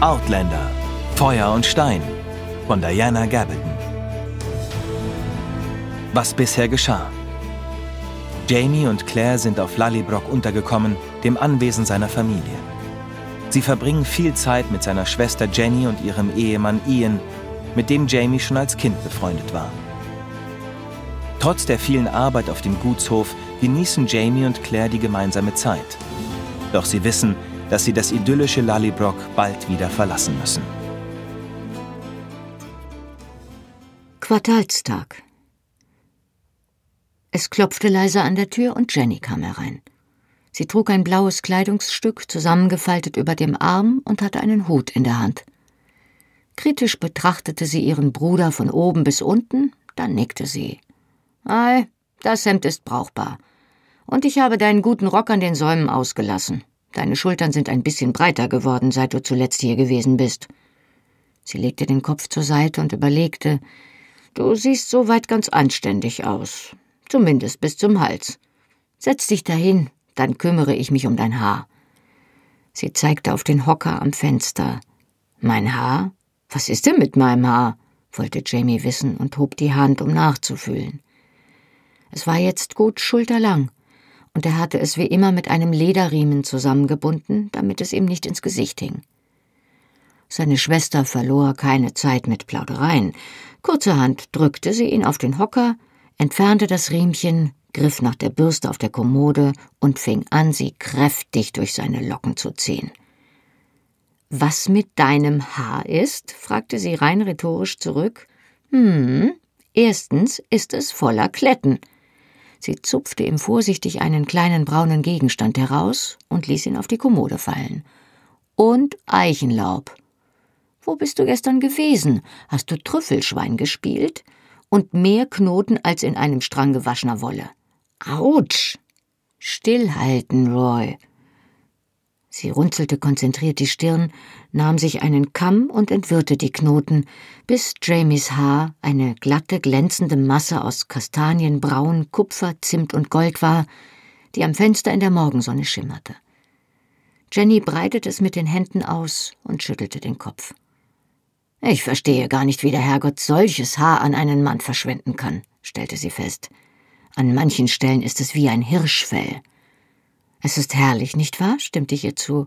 Outlander Feuer und Stein von Diana Gabaldon. Was bisher geschah. Jamie und Claire sind auf Lallybrock untergekommen, dem Anwesen seiner Familie. Sie verbringen viel Zeit mit seiner Schwester Jenny und ihrem Ehemann Ian, mit dem Jamie schon als Kind befreundet war. Trotz der vielen Arbeit auf dem Gutshof genießen Jamie und Claire die gemeinsame Zeit. Doch sie wissen, dass sie das idyllische Lallybrock bald wieder verlassen müssen. Quartalstag. Es klopfte leise an der Tür und Jenny kam herein. Sie trug ein blaues Kleidungsstück, zusammengefaltet über dem Arm und hatte einen Hut in der Hand. Kritisch betrachtete sie ihren Bruder von oben bis unten, dann nickte sie. Ei, das Hemd ist brauchbar. Und ich habe deinen guten Rock an den Säumen ausgelassen. Deine Schultern sind ein bisschen breiter geworden, seit du zuletzt hier gewesen bist. Sie legte den Kopf zur Seite und überlegte. Du siehst soweit ganz anständig aus zumindest bis zum Hals. Setz dich dahin, dann kümmere ich mich um dein Haar. Sie zeigte auf den Hocker am Fenster. Mein Haar? Was ist denn mit meinem Haar? wollte Jamie wissen und hob die Hand, um nachzufühlen. Es war jetzt gut schulterlang, und er hatte es wie immer mit einem Lederriemen zusammengebunden, damit es ihm nicht ins Gesicht hing. Seine Schwester verlor keine Zeit mit Plagereien. Kurzerhand drückte sie ihn auf den Hocker, entfernte das Riemchen, griff nach der Bürste auf der Kommode und fing an, sie kräftig durch seine Locken zu ziehen. Was mit deinem Haar ist? fragte sie rein rhetorisch zurück. Hm, erstens ist es voller Kletten. Sie zupfte ihm vorsichtig einen kleinen braunen Gegenstand heraus und ließ ihn auf die Kommode fallen. Und Eichenlaub. Wo bist du gestern gewesen? Hast du Trüffelschwein gespielt? und mehr Knoten als in einem Strang gewaschener Wolle. Autsch! Stillhalten, Roy. Sie runzelte konzentriert die Stirn, nahm sich einen Kamm und entwirrte die Knoten, bis Jamies Haar eine glatte, glänzende Masse aus Kastanienbraun, Kupfer, Zimt und Gold war, die am Fenster in der Morgensonne schimmerte. Jenny breitete es mit den Händen aus und schüttelte den Kopf. Ich verstehe gar nicht, wie der Herrgott solches Haar an einen Mann verschwenden kann, stellte sie fest. An manchen Stellen ist es wie ein Hirschfell. Es ist herrlich, nicht wahr? stimmte ich ihr zu.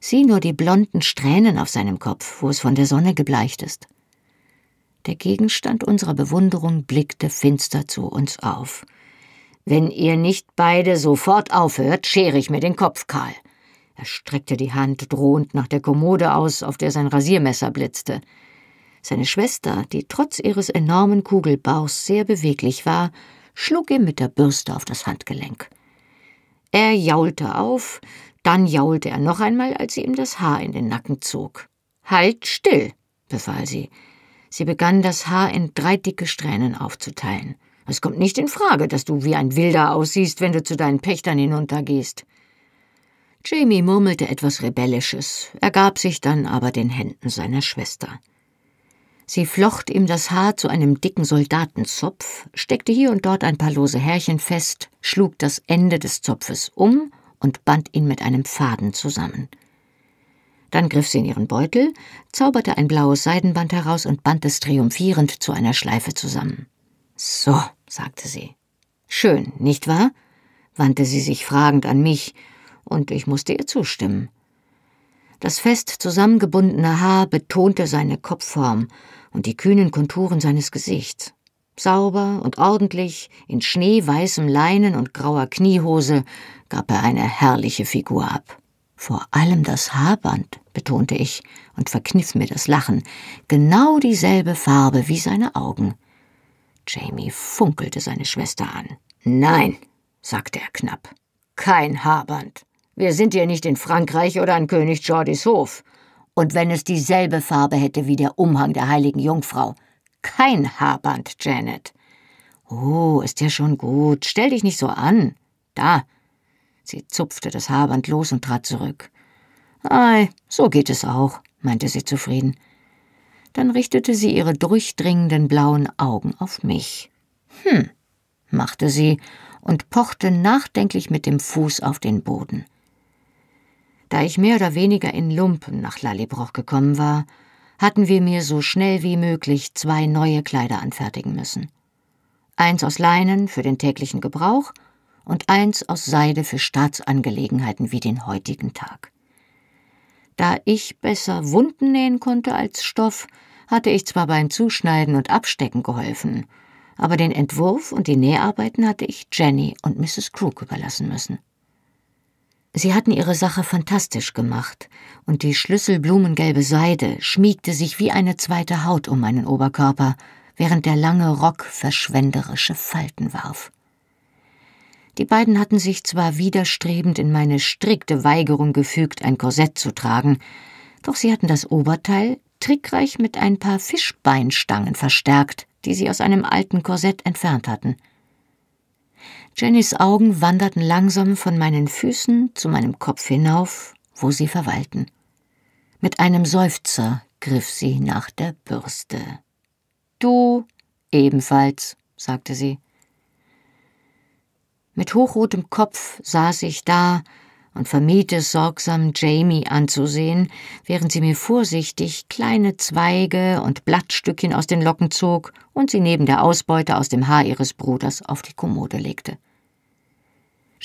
Sieh nur die blonden Strähnen auf seinem Kopf, wo es von der Sonne gebleicht ist. Der Gegenstand unserer Bewunderung blickte finster zu uns auf. Wenn ihr nicht beide sofort aufhört, schere ich mir den Kopf kahl. Er streckte die Hand drohend nach der Kommode aus, auf der sein Rasiermesser blitzte. Seine Schwester, die trotz ihres enormen Kugelbauchs sehr beweglich war, schlug ihm mit der Bürste auf das Handgelenk. Er jaulte auf, dann jaulte er noch einmal, als sie ihm das Haar in den Nacken zog. Halt still, befahl sie. Sie begann, das Haar in drei dicke Strähnen aufzuteilen. Es kommt nicht in Frage, dass du wie ein Wilder aussiehst, wenn du zu deinen Pächtern hinuntergehst. Jamie murmelte etwas Rebellisches, ergab sich dann aber den Händen seiner Schwester. Sie flocht ihm das Haar zu einem dicken Soldatenzopf, steckte hier und dort ein paar lose Härchen fest, schlug das Ende des Zopfes um und band ihn mit einem Faden zusammen. Dann griff sie in ihren Beutel, zauberte ein blaues Seidenband heraus und band es triumphierend zu einer Schleife zusammen. So, sagte sie. Schön, nicht wahr? wandte sie sich fragend an mich, und ich musste ihr zustimmen. Das fest zusammengebundene Haar betonte seine Kopfform und die kühnen Konturen seines Gesichts. Sauber und ordentlich, in schneeweißem Leinen und grauer Kniehose, gab er eine herrliche Figur ab. Vor allem das Haarband, betonte ich und verkniff mir das Lachen, genau dieselbe Farbe wie seine Augen. Jamie funkelte seine Schwester an. Nein, sagte er knapp, kein Haarband. Wir sind hier nicht in Frankreich oder an König Georges Hof. Und wenn es dieselbe Farbe hätte wie der Umhang der heiligen Jungfrau. Kein Haarband, Janet. Oh, ist ja schon gut. Stell dich nicht so an. Da. Sie zupfte das Haarband los und trat zurück. Ei, so geht es auch, meinte sie zufrieden. Dann richtete sie ihre durchdringenden blauen Augen auf mich. Hm, machte sie und pochte nachdenklich mit dem Fuß auf den Boden. Da ich mehr oder weniger in Lumpen nach Lallybroch gekommen war, hatten wir mir so schnell wie möglich zwei neue Kleider anfertigen müssen. Eins aus Leinen für den täglichen Gebrauch und eins aus Seide für Staatsangelegenheiten wie den heutigen Tag. Da ich besser Wunden nähen konnte als Stoff, hatte ich zwar beim Zuschneiden und Abstecken geholfen, aber den Entwurf und die Näharbeiten hatte ich Jenny und Mrs. Crook überlassen müssen. Sie hatten ihre Sache fantastisch gemacht, und die schlüsselblumengelbe Seide schmiegte sich wie eine zweite Haut um meinen Oberkörper, während der lange Rock verschwenderische Falten warf. Die beiden hatten sich zwar widerstrebend in meine strikte Weigerung gefügt, ein Korsett zu tragen, doch sie hatten das Oberteil trickreich mit ein paar Fischbeinstangen verstärkt, die sie aus einem alten Korsett entfernt hatten – Jennys Augen wanderten langsam von meinen Füßen zu meinem Kopf hinauf, wo sie verweilten. Mit einem Seufzer griff sie nach der Bürste. Du ebenfalls, sagte sie. Mit hochrotem Kopf saß ich da und vermied es sorgsam, Jamie anzusehen, während sie mir vorsichtig kleine Zweige und Blattstückchen aus den Locken zog und sie neben der Ausbeute aus dem Haar ihres Bruders auf die Kommode legte.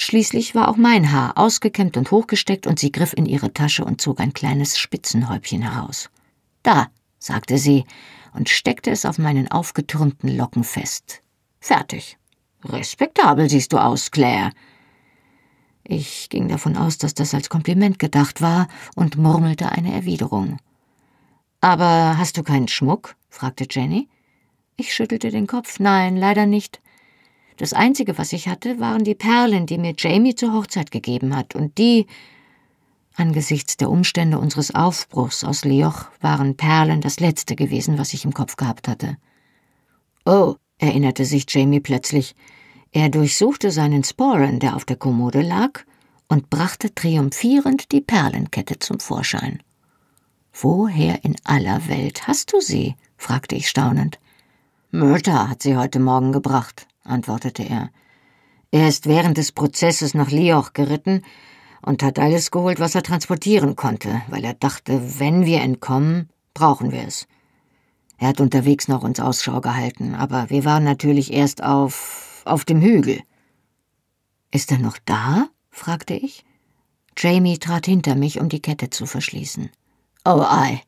Schließlich war auch mein Haar ausgekämmt und hochgesteckt, und sie griff in ihre Tasche und zog ein kleines Spitzenhäubchen heraus. Da, sagte sie und steckte es auf meinen aufgetürmten Locken fest. Fertig. Respektabel siehst du aus, Claire. Ich ging davon aus, dass das als Kompliment gedacht war und murmelte eine Erwiderung. Aber hast du keinen Schmuck? fragte Jenny. Ich schüttelte den Kopf. Nein, leider nicht. Das Einzige, was ich hatte, waren die Perlen, die mir Jamie zur Hochzeit gegeben hat, und die Angesichts der Umstände unseres Aufbruchs aus Lioch waren Perlen das Letzte gewesen, was ich im Kopf gehabt hatte. Oh, erinnerte sich Jamie plötzlich, er durchsuchte seinen Sporen, der auf der Kommode lag, und brachte triumphierend die Perlenkette zum Vorschein. Woher in aller Welt hast du sie? fragte ich staunend. Myrta hat sie heute Morgen gebracht, antwortete er. Er ist während des Prozesses nach Lioch geritten und hat alles geholt, was er transportieren konnte, weil er dachte, wenn wir entkommen, brauchen wir es. Er hat unterwegs noch uns Ausschau gehalten, aber wir waren natürlich erst auf auf dem Hügel. Ist er noch da? fragte ich. Jamie trat hinter mich, um die Kette zu verschließen. Oh ei,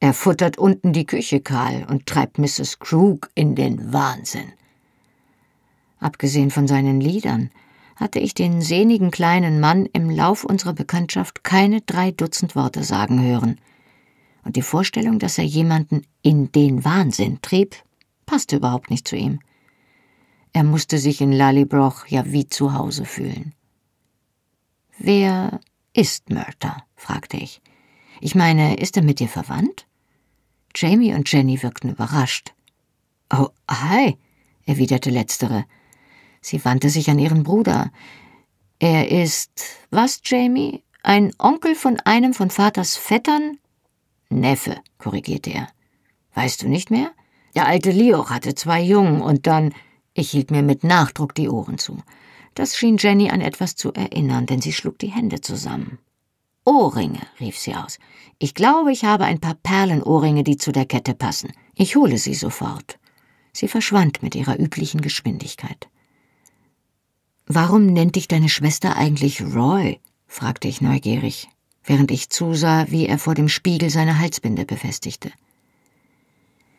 er futtert unten die Küche kahl und treibt Mrs. Krug in den Wahnsinn. Abgesehen von seinen Liedern hatte ich den sehnigen kleinen Mann im Lauf unserer Bekanntschaft keine drei Dutzend Worte sagen hören, und die Vorstellung, dass er jemanden in den Wahnsinn trieb, passte überhaupt nicht zu ihm. Er musste sich in Lallybroch ja wie zu Hause fühlen. Wer ist Murta? fragte ich. Ich meine, ist er mit dir verwandt? Jamie und Jenny wirkten überrascht. Oh, hi, erwiderte letztere. Sie wandte sich an ihren Bruder. Er ist was, Jamie? Ein Onkel von einem von Vaters Vettern? Neffe, korrigierte er. Weißt du nicht mehr? Der alte Lioch hatte zwei Jungen und dann ich hielt mir mit Nachdruck die Ohren zu. Das schien Jenny an etwas zu erinnern, denn sie schlug die Hände zusammen. Ohrringe, rief sie aus. Ich glaube, ich habe ein paar Perlenohrringe, die zu der Kette passen. Ich hole sie sofort. Sie verschwand mit ihrer üblichen Geschwindigkeit. Warum nennt dich deine Schwester eigentlich Roy? fragte ich neugierig, während ich zusah, wie er vor dem Spiegel seine Halsbinde befestigte.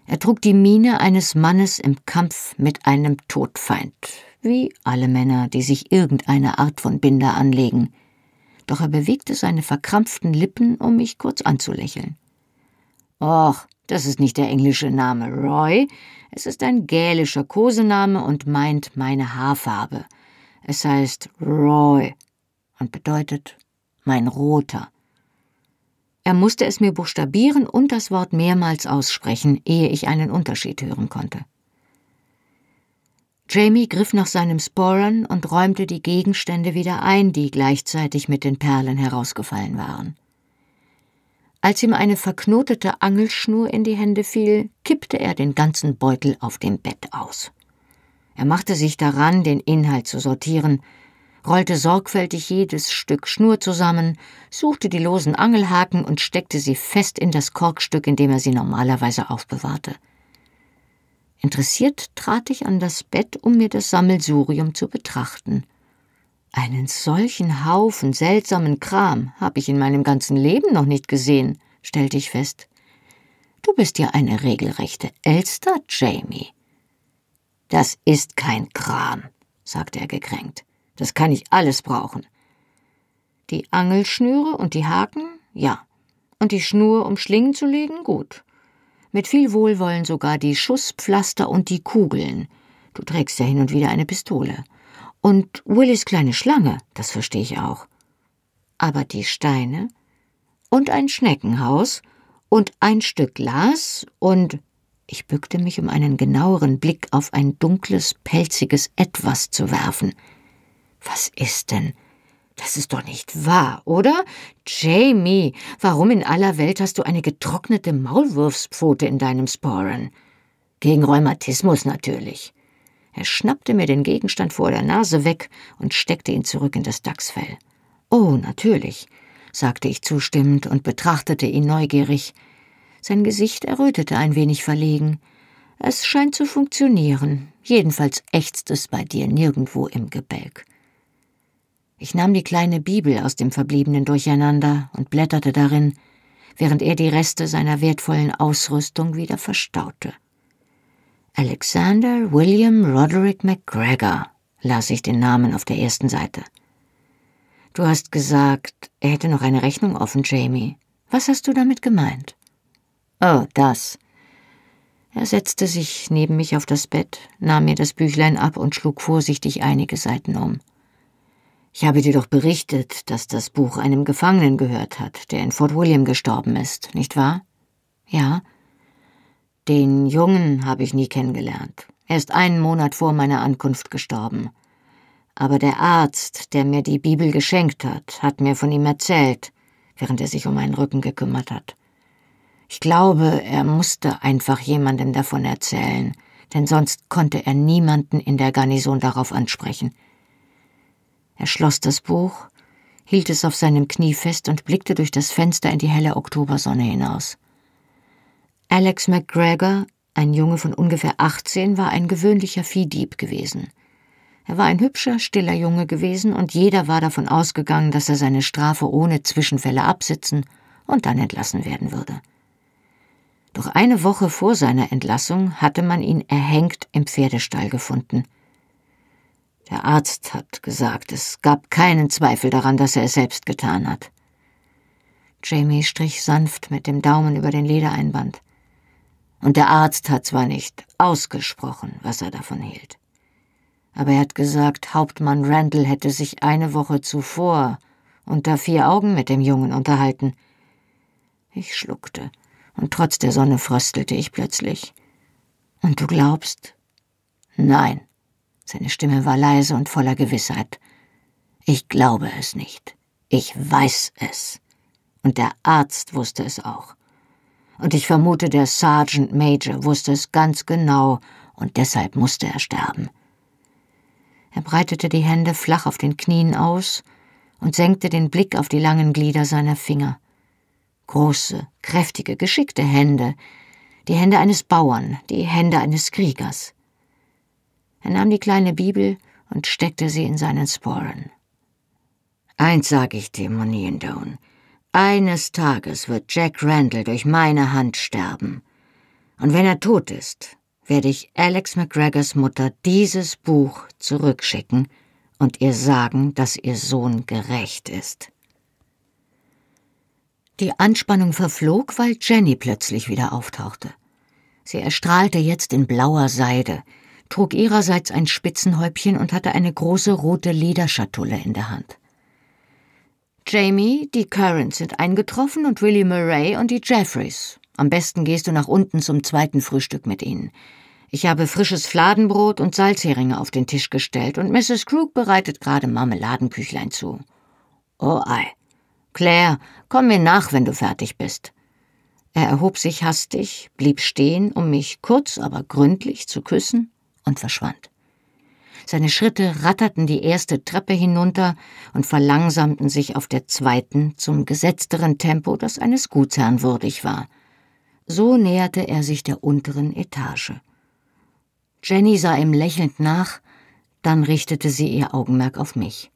Er trug die Miene eines Mannes im Kampf mit einem Todfeind, wie alle Männer, die sich irgendeine Art von Binder anlegen. Doch er bewegte seine verkrampften Lippen, um mich kurz anzulächeln. Och, das ist nicht der englische Name Roy, es ist ein gälischer Kosename und meint meine Haarfarbe. Es heißt Roy und bedeutet mein Roter. Er musste es mir buchstabieren und das Wort mehrmals aussprechen, ehe ich einen Unterschied hören konnte. Jamie griff nach seinem Sporen und räumte die Gegenstände wieder ein, die gleichzeitig mit den Perlen herausgefallen waren. Als ihm eine verknotete Angelschnur in die Hände fiel, kippte er den ganzen Beutel auf dem Bett aus. Er machte sich daran, den Inhalt zu sortieren, rollte sorgfältig jedes Stück Schnur zusammen, suchte die losen Angelhaken und steckte sie fest in das Korkstück, in dem er sie normalerweise aufbewahrte. Interessiert trat ich an das Bett, um mir das Sammelsurium zu betrachten. Einen solchen Haufen seltsamen Kram habe ich in meinem ganzen Leben noch nicht gesehen, stellte ich fest. Du bist ja eine regelrechte Elster, Jamie. Das ist kein Kram, sagte er gekränkt. Das kann ich alles brauchen. Die Angelschnüre und die Haken? Ja. Und die Schnur, um Schlingen zu legen? Gut. Mit viel Wohlwollen sogar die Schusspflaster und die Kugeln. Du trägst ja hin und wieder eine Pistole. Und Willis kleine Schlange, das verstehe ich auch. Aber die Steine und ein Schneckenhaus und ein Stück Glas und ich bückte mich, um einen genaueren Blick auf ein dunkles, pelziges Etwas zu werfen. Was ist denn? Das ist doch nicht wahr, oder? Jamie, warum in aller Welt hast du eine getrocknete Maulwurfspfote in deinem Sporen? Gegen Rheumatismus natürlich. Er schnappte mir den Gegenstand vor der Nase weg und steckte ihn zurück in das Dachsfell. Oh, natürlich, sagte ich zustimmend und betrachtete ihn neugierig. Sein Gesicht errötete ein wenig verlegen. Es scheint zu funktionieren. Jedenfalls ächzt es bei dir nirgendwo im Gebälk. Ich nahm die kleine Bibel aus dem verbliebenen Durcheinander und blätterte darin, während er die Reste seiner wertvollen Ausrüstung wieder verstaute. Alexander William Roderick McGregor, las ich den Namen auf der ersten Seite. Du hast gesagt, er hätte noch eine Rechnung offen, Jamie. Was hast du damit gemeint? Oh, das. Er setzte sich neben mich auf das Bett, nahm mir das Büchlein ab und schlug vorsichtig einige Seiten um. Ich habe dir doch berichtet, dass das Buch einem Gefangenen gehört hat, der in Fort William gestorben ist, nicht wahr? Ja. Den Jungen habe ich nie kennengelernt. Er ist einen Monat vor meiner Ankunft gestorben. Aber der Arzt, der mir die Bibel geschenkt hat, hat mir von ihm erzählt, während er sich um meinen Rücken gekümmert hat. Ich glaube, er musste einfach jemandem davon erzählen, denn sonst konnte er niemanden in der Garnison darauf ansprechen. Er schloss das Buch, hielt es auf seinem Knie fest und blickte durch das Fenster in die helle Oktobersonne hinaus. Alex McGregor, ein Junge von ungefähr 18, war ein gewöhnlicher Viehdieb gewesen. Er war ein hübscher, stiller Junge gewesen und jeder war davon ausgegangen, dass er seine Strafe ohne Zwischenfälle absitzen und dann entlassen werden würde. Doch eine Woche vor seiner Entlassung hatte man ihn erhängt im Pferdestall gefunden. Der Arzt hat gesagt, es gab keinen Zweifel daran, dass er es selbst getan hat. Jamie strich sanft mit dem Daumen über den Ledereinband. Und der Arzt hat zwar nicht ausgesprochen, was er davon hielt. Aber er hat gesagt, Hauptmann Randall hätte sich eine Woche zuvor unter vier Augen mit dem Jungen unterhalten. Ich schluckte und trotz der Sonne fröstelte ich plötzlich. Und du glaubst? Nein. Seine Stimme war leise und voller Gewissheit. Ich glaube es nicht. Ich weiß es. Und der Arzt wusste es auch. Und ich vermute, der Sergeant Major wusste es ganz genau, und deshalb musste er sterben. Er breitete die Hände flach auf den Knien aus und senkte den Blick auf die langen Glieder seiner Finger. Große, kräftige, geschickte Hände, die Hände eines Bauern, die Hände eines Kriegers. Er nahm die kleine Bibel und steckte sie in seinen Sporen. Eins sag ich dir, Moniendone. Eines Tages wird Jack Randall durch meine Hand sterben. Und wenn er tot ist, werde ich Alex McGregors Mutter dieses Buch zurückschicken und ihr sagen, dass ihr Sohn gerecht ist. Die Anspannung verflog, weil Jenny plötzlich wieder auftauchte. Sie erstrahlte jetzt in blauer Seide, trug ihrerseits ein Spitzenhäubchen und hatte eine große rote Lederschatulle in der Hand. Jamie, die Currents sind eingetroffen und Willie Murray und die Jeffreys. Am besten gehst du nach unten zum zweiten Frühstück mit ihnen. Ich habe frisches Fladenbrot und Salzheringe auf den Tisch gestellt und Mrs. Crook bereitet gerade Marmeladenküchlein zu. Oh ei, Claire, komm mir nach, wenn du fertig bist. Er erhob sich hastig, blieb stehen, um mich kurz, aber gründlich zu küssen und verschwand. Seine Schritte ratterten die erste Treppe hinunter und verlangsamten sich auf der zweiten zum gesetzteren Tempo, das eines Gutsherrn würdig war. So näherte er sich der unteren Etage. Jenny sah ihm lächelnd nach, dann richtete sie ihr Augenmerk auf mich.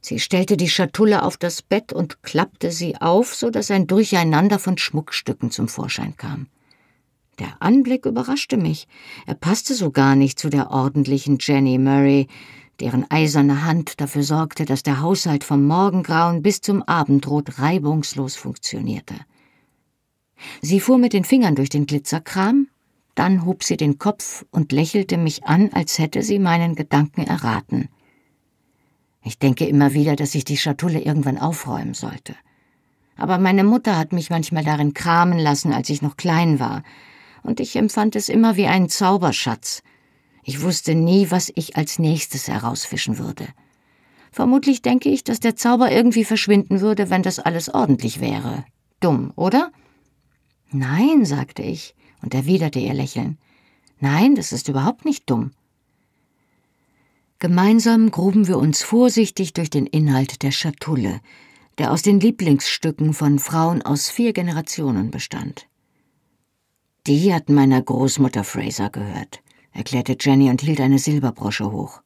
Sie stellte die Schatulle auf das Bett und klappte sie auf, so dass ein Durcheinander von Schmuckstücken zum Vorschein kam. Der Anblick überraschte mich. Er passte so gar nicht zu der ordentlichen Jenny Murray, deren eiserne Hand dafür sorgte, dass der Haushalt vom Morgengrauen bis zum Abendrot reibungslos funktionierte. Sie fuhr mit den Fingern durch den Glitzerkram, dann hob sie den Kopf und lächelte mich an, als hätte sie meinen Gedanken erraten. Ich denke immer wieder, dass ich die Schatulle irgendwann aufräumen sollte. Aber meine Mutter hat mich manchmal darin kramen lassen, als ich noch klein war, und ich empfand es immer wie einen Zauberschatz. Ich wusste nie, was ich als nächstes herausfischen würde. Vermutlich denke ich, dass der Zauber irgendwie verschwinden würde, wenn das alles ordentlich wäre. Dumm, oder? Nein, sagte ich und erwiderte ihr Lächeln. Nein, das ist überhaupt nicht dumm. Gemeinsam gruben wir uns vorsichtig durch den Inhalt der Schatulle, der aus den Lieblingsstücken von Frauen aus vier Generationen bestand. Die hat meiner Großmutter Fraser gehört, erklärte Jenny und hielt eine Silberbrosche hoch.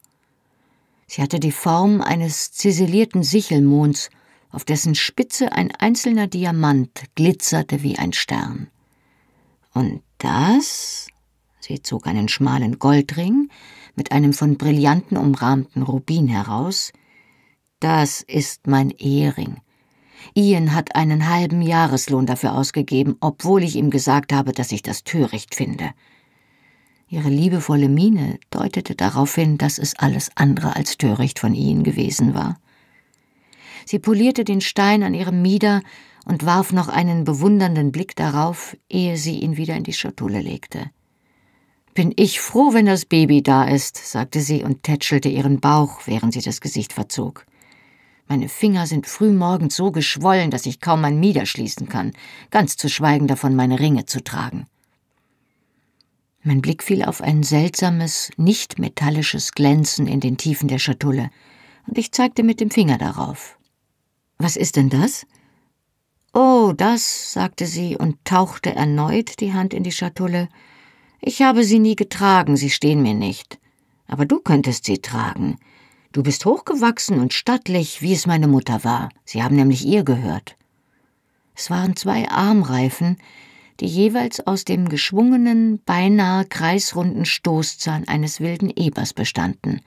Sie hatte die Form eines ziselierten Sichelmonds, auf dessen Spitze ein einzelner Diamant glitzerte wie ein Stern. Und das? Sie zog einen schmalen Goldring mit einem von Brillanten umrahmten Rubin heraus. Das ist mein Ehering, Ian hat einen halben Jahreslohn dafür ausgegeben, obwohl ich ihm gesagt habe, dass ich das töricht finde. Ihre liebevolle Miene deutete darauf hin, dass es alles andere als töricht von Ian gewesen war. Sie polierte den Stein an ihrem Mieder und warf noch einen bewundernden Blick darauf, ehe sie ihn wieder in die Schatulle legte. Bin ich froh, wenn das Baby da ist, sagte sie und tätschelte ihren Bauch, während sie das Gesicht verzog. Meine Finger sind frühmorgens so geschwollen, dass ich kaum mein Mieder schließen kann, ganz zu schweigen davon, meine Ringe zu tragen. Mein Blick fiel auf ein seltsames, nicht metallisches Glänzen in den Tiefen der Schatulle, und ich zeigte mit dem Finger darauf. Was ist denn das? Oh, das, sagte sie und tauchte erneut die Hand in die Schatulle. Ich habe sie nie getragen, sie stehen mir nicht. Aber du könntest sie tragen. Du bist hochgewachsen und stattlich, wie es meine Mutter war. Sie haben nämlich ihr gehört. Es waren zwei Armreifen, die jeweils aus dem geschwungenen, beinahe kreisrunden Stoßzahn eines wilden Ebers bestanden.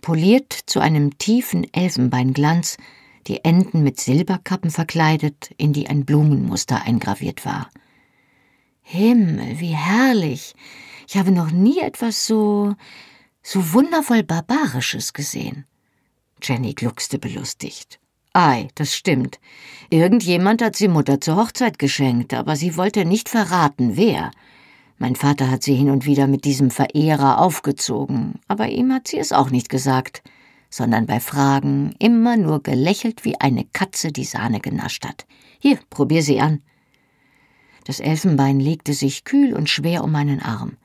Poliert zu einem tiefen Elfenbeinglanz, die Enden mit Silberkappen verkleidet, in die ein Blumenmuster eingraviert war. Himmel, wie herrlich! Ich habe noch nie etwas so so wundervoll Barbarisches gesehen. Jenny gluckste belustigt. Ei, das stimmt. Irgendjemand hat sie Mutter zur Hochzeit geschenkt, aber sie wollte nicht verraten, wer. Mein Vater hat sie hin und wieder mit diesem Verehrer aufgezogen, aber ihm hat sie es auch nicht gesagt, sondern bei Fragen immer nur gelächelt wie eine Katze, die Sahne genascht hat. Hier, probier sie an. Das Elfenbein legte sich kühl und schwer um meinen Arm.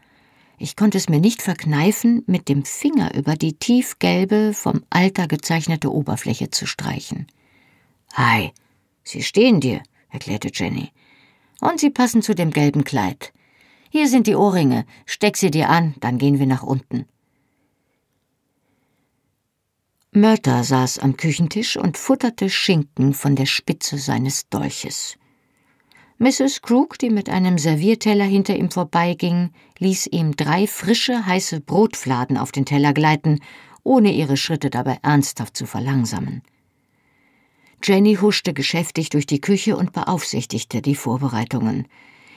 Ich konnte es mir nicht verkneifen, mit dem Finger über die tiefgelbe, vom Alter gezeichnete Oberfläche zu streichen. Ei, sie stehen dir, erklärte Jenny. Und sie passen zu dem gelben Kleid. Hier sind die Ohrringe, steck sie dir an, dann gehen wir nach unten. Mörter saß am Küchentisch und futterte Schinken von der Spitze seines Dolches. Mrs. Crook, die mit einem Servierteller hinter ihm vorbeiging, ließ ihm drei frische, heiße Brotfladen auf den Teller gleiten, ohne ihre Schritte dabei ernsthaft zu verlangsamen. Jenny huschte geschäftig durch die Küche und beaufsichtigte die Vorbereitungen.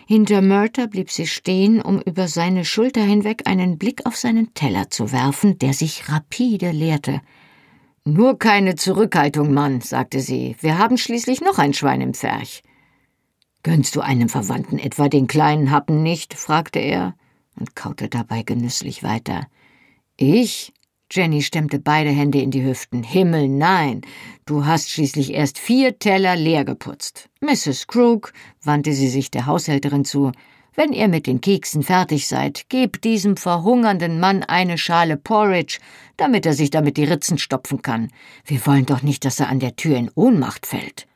Hinter Murter blieb sie stehen, um über seine Schulter hinweg einen Blick auf seinen Teller zu werfen, der sich rapide leerte. Nur keine Zurückhaltung, Mann, sagte sie. Wir haben schließlich noch ein Schwein im Pferch. Gönnst du einem Verwandten etwa den kleinen Happen nicht? fragte er und kaute dabei genüsslich weiter. Ich? Jenny stemmte beide Hände in die Hüften. Himmel, nein. Du hast schließlich erst vier Teller leer geputzt. Mrs. Crook, wandte sie sich der Haushälterin zu, Wenn ihr mit den Keksen fertig seid, gebt diesem verhungernden Mann eine Schale Porridge, damit er sich damit die Ritzen stopfen kann. Wir wollen doch nicht, dass er an der Tür in Ohnmacht fällt.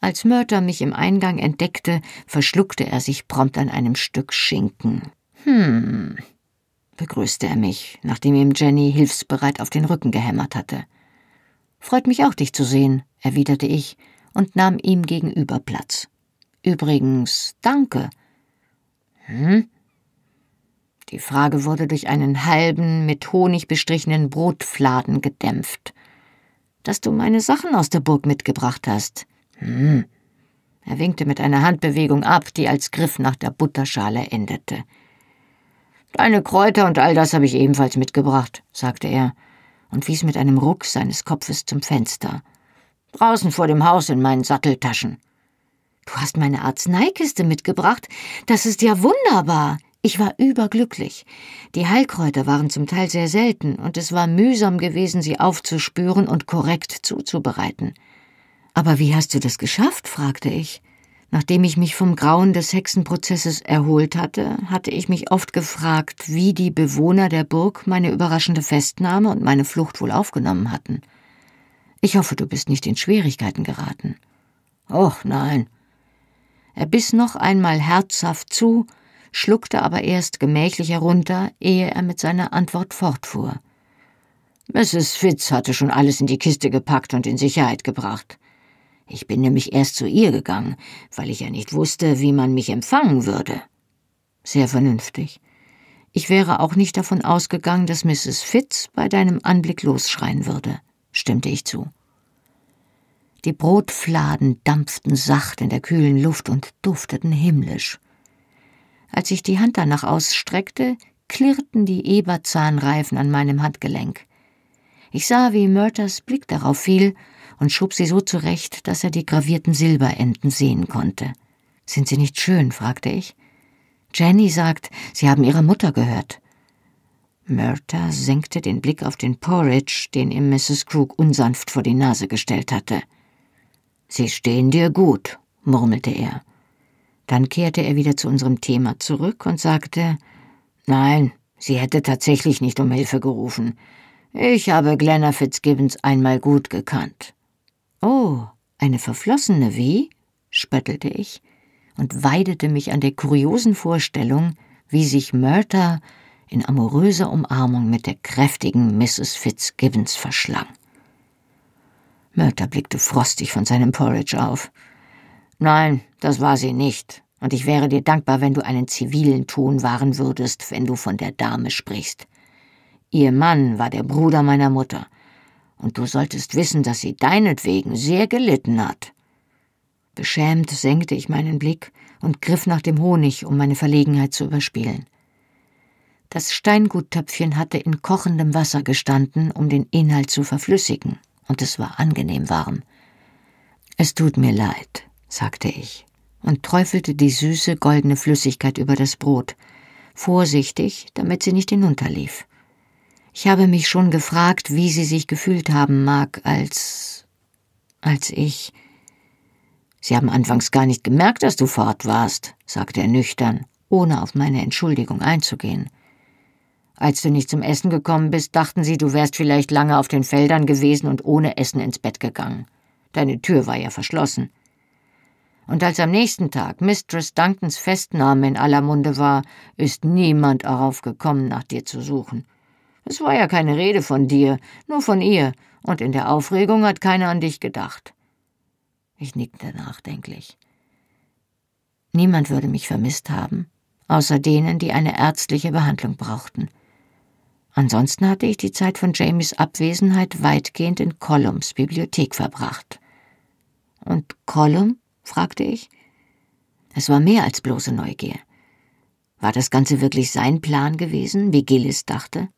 Als Mörter mich im Eingang entdeckte, verschluckte er sich prompt an einem Stück Schinken. Hm, begrüßte er mich, nachdem ihm Jenny hilfsbereit auf den Rücken gehämmert hatte. Freut mich auch, dich zu sehen, erwiderte ich und nahm ihm gegenüber Platz. Übrigens, danke. Hm? Die Frage wurde durch einen halben, mit Honig bestrichenen Brotfladen gedämpft. Dass du meine Sachen aus der Burg mitgebracht hast. Hm. Er winkte mit einer Handbewegung ab, die als Griff nach der Butterschale endete. Deine Kräuter und all das habe ich ebenfalls mitgebracht, sagte er und wies mit einem Ruck seines Kopfes zum Fenster. Draußen vor dem Haus in meinen Satteltaschen. Du hast meine Arzneikiste mitgebracht? Das ist ja wunderbar. Ich war überglücklich. Die Heilkräuter waren zum Teil sehr selten, und es war mühsam gewesen, sie aufzuspüren und korrekt zuzubereiten. Aber wie hast du das geschafft? fragte ich. Nachdem ich mich vom Grauen des Hexenprozesses erholt hatte, hatte ich mich oft gefragt, wie die Bewohner der Burg meine überraschende Festnahme und meine Flucht wohl aufgenommen hatten. Ich hoffe, du bist nicht in Schwierigkeiten geraten. Och nein. Er biss noch einmal herzhaft zu, schluckte aber erst gemächlich herunter, ehe er mit seiner Antwort fortfuhr. Mrs. Fitz hatte schon alles in die Kiste gepackt und in Sicherheit gebracht. Ich bin nämlich erst zu ihr gegangen, weil ich ja nicht wusste, wie man mich empfangen würde. Sehr vernünftig. Ich wäre auch nicht davon ausgegangen, dass Mrs. Fitz bei deinem Anblick losschreien würde, stimmte ich zu. Die Brotfladen dampften sacht in der kühlen Luft und dufteten himmlisch. Als ich die Hand danach ausstreckte, klirrten die Eberzahnreifen an meinem Handgelenk. Ich sah, wie Murters Blick darauf fiel und schob sie so zurecht, dass er die gravierten Silberenden sehen konnte. Sind sie nicht schön? fragte ich. Jenny sagt, sie haben ihrer Mutter gehört. Murta senkte den Blick auf den Porridge, den ihm Mrs. Crook unsanft vor die Nase gestellt hatte. Sie stehen dir gut, murmelte er. Dann kehrte er wieder zu unserem Thema zurück und sagte Nein, sie hätte tatsächlich nicht um Hilfe gerufen. Ich habe Glenna Fitzgibbons einmal gut gekannt. Oh, eine Verflossene wie? spöttelte ich und weidete mich an der kuriosen Vorstellung, wie sich Murta in amoröser Umarmung mit der kräftigen Mrs. Fitzgibbons verschlang. Murta blickte frostig von seinem Porridge auf. Nein, das war sie nicht, und ich wäre dir dankbar, wenn du einen zivilen Ton wahren würdest, wenn du von der Dame sprichst. Ihr Mann war der Bruder meiner Mutter, und du solltest wissen, dass sie deinetwegen sehr gelitten hat. Beschämt senkte ich meinen Blick und griff nach dem Honig, um meine Verlegenheit zu überspielen. Das Steinguttöpfchen hatte in kochendem Wasser gestanden, um den Inhalt zu verflüssigen, und es war angenehm warm. Es tut mir leid, sagte ich und träufelte die süße goldene Flüssigkeit über das Brot, vorsichtig, damit sie nicht hinunterlief. Ich habe mich schon gefragt, wie sie sich gefühlt haben mag, als. als ich. Sie haben anfangs gar nicht gemerkt, dass du fort warst, sagte er nüchtern, ohne auf meine Entschuldigung einzugehen. Als du nicht zum Essen gekommen bist, dachten sie, du wärst vielleicht lange auf den Feldern gewesen und ohne Essen ins Bett gegangen. Deine Tür war ja verschlossen. Und als am nächsten Tag Mistress Duncans Festnahme in aller Munde war, ist niemand darauf gekommen, nach dir zu suchen. Es war ja keine Rede von dir, nur von ihr, und in der Aufregung hat keiner an dich gedacht. Ich nickte nachdenklich. Niemand würde mich vermisst haben, außer denen, die eine ärztliche Behandlung brauchten. Ansonsten hatte ich die Zeit von Jamies Abwesenheit weitgehend in Columns Bibliothek verbracht. Und Column? fragte ich. Es war mehr als bloße Neugier. War das Ganze wirklich sein Plan gewesen, wie Gillis dachte?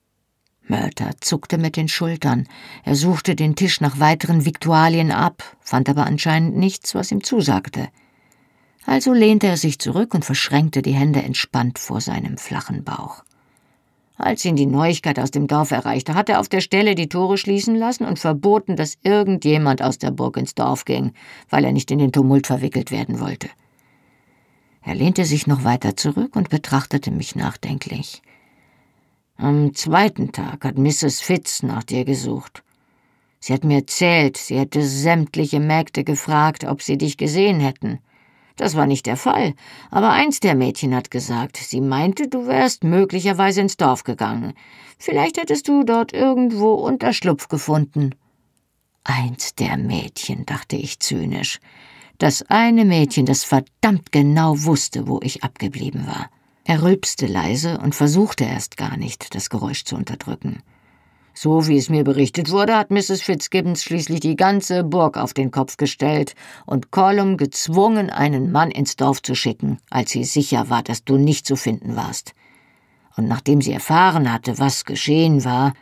Mörter zuckte mit den Schultern. Er suchte den Tisch nach weiteren Viktualien ab, fand aber anscheinend nichts, was ihm zusagte. Also lehnte er sich zurück und verschränkte die Hände entspannt vor seinem flachen Bauch. Als ihn die Neuigkeit aus dem Dorf erreichte, hat er auf der Stelle die Tore schließen lassen und verboten, dass irgendjemand aus der Burg ins Dorf ging, weil er nicht in den Tumult verwickelt werden wollte. Er lehnte sich noch weiter zurück und betrachtete mich nachdenklich. Am zweiten Tag hat Mrs. Fitz nach dir gesucht. Sie hat mir erzählt, sie hätte sämtliche Mägde gefragt, ob sie dich gesehen hätten. Das war nicht der Fall, aber eins der Mädchen hat gesagt, sie meinte, du wärst möglicherweise ins Dorf gegangen. Vielleicht hättest du dort irgendwo Unterschlupf gefunden. Eins der Mädchen, dachte ich zynisch. Das eine Mädchen, das verdammt genau wusste, wo ich abgeblieben war. Er rülpste leise und versuchte erst gar nicht, das Geräusch zu unterdrücken. So wie es mir berichtet wurde, hat Mrs. Fitzgibbons schließlich die ganze Burg auf den Kopf gestellt und Colum gezwungen, einen Mann ins Dorf zu schicken, als sie sicher war, dass du nicht zu finden warst. Und nachdem sie erfahren hatte, was geschehen war,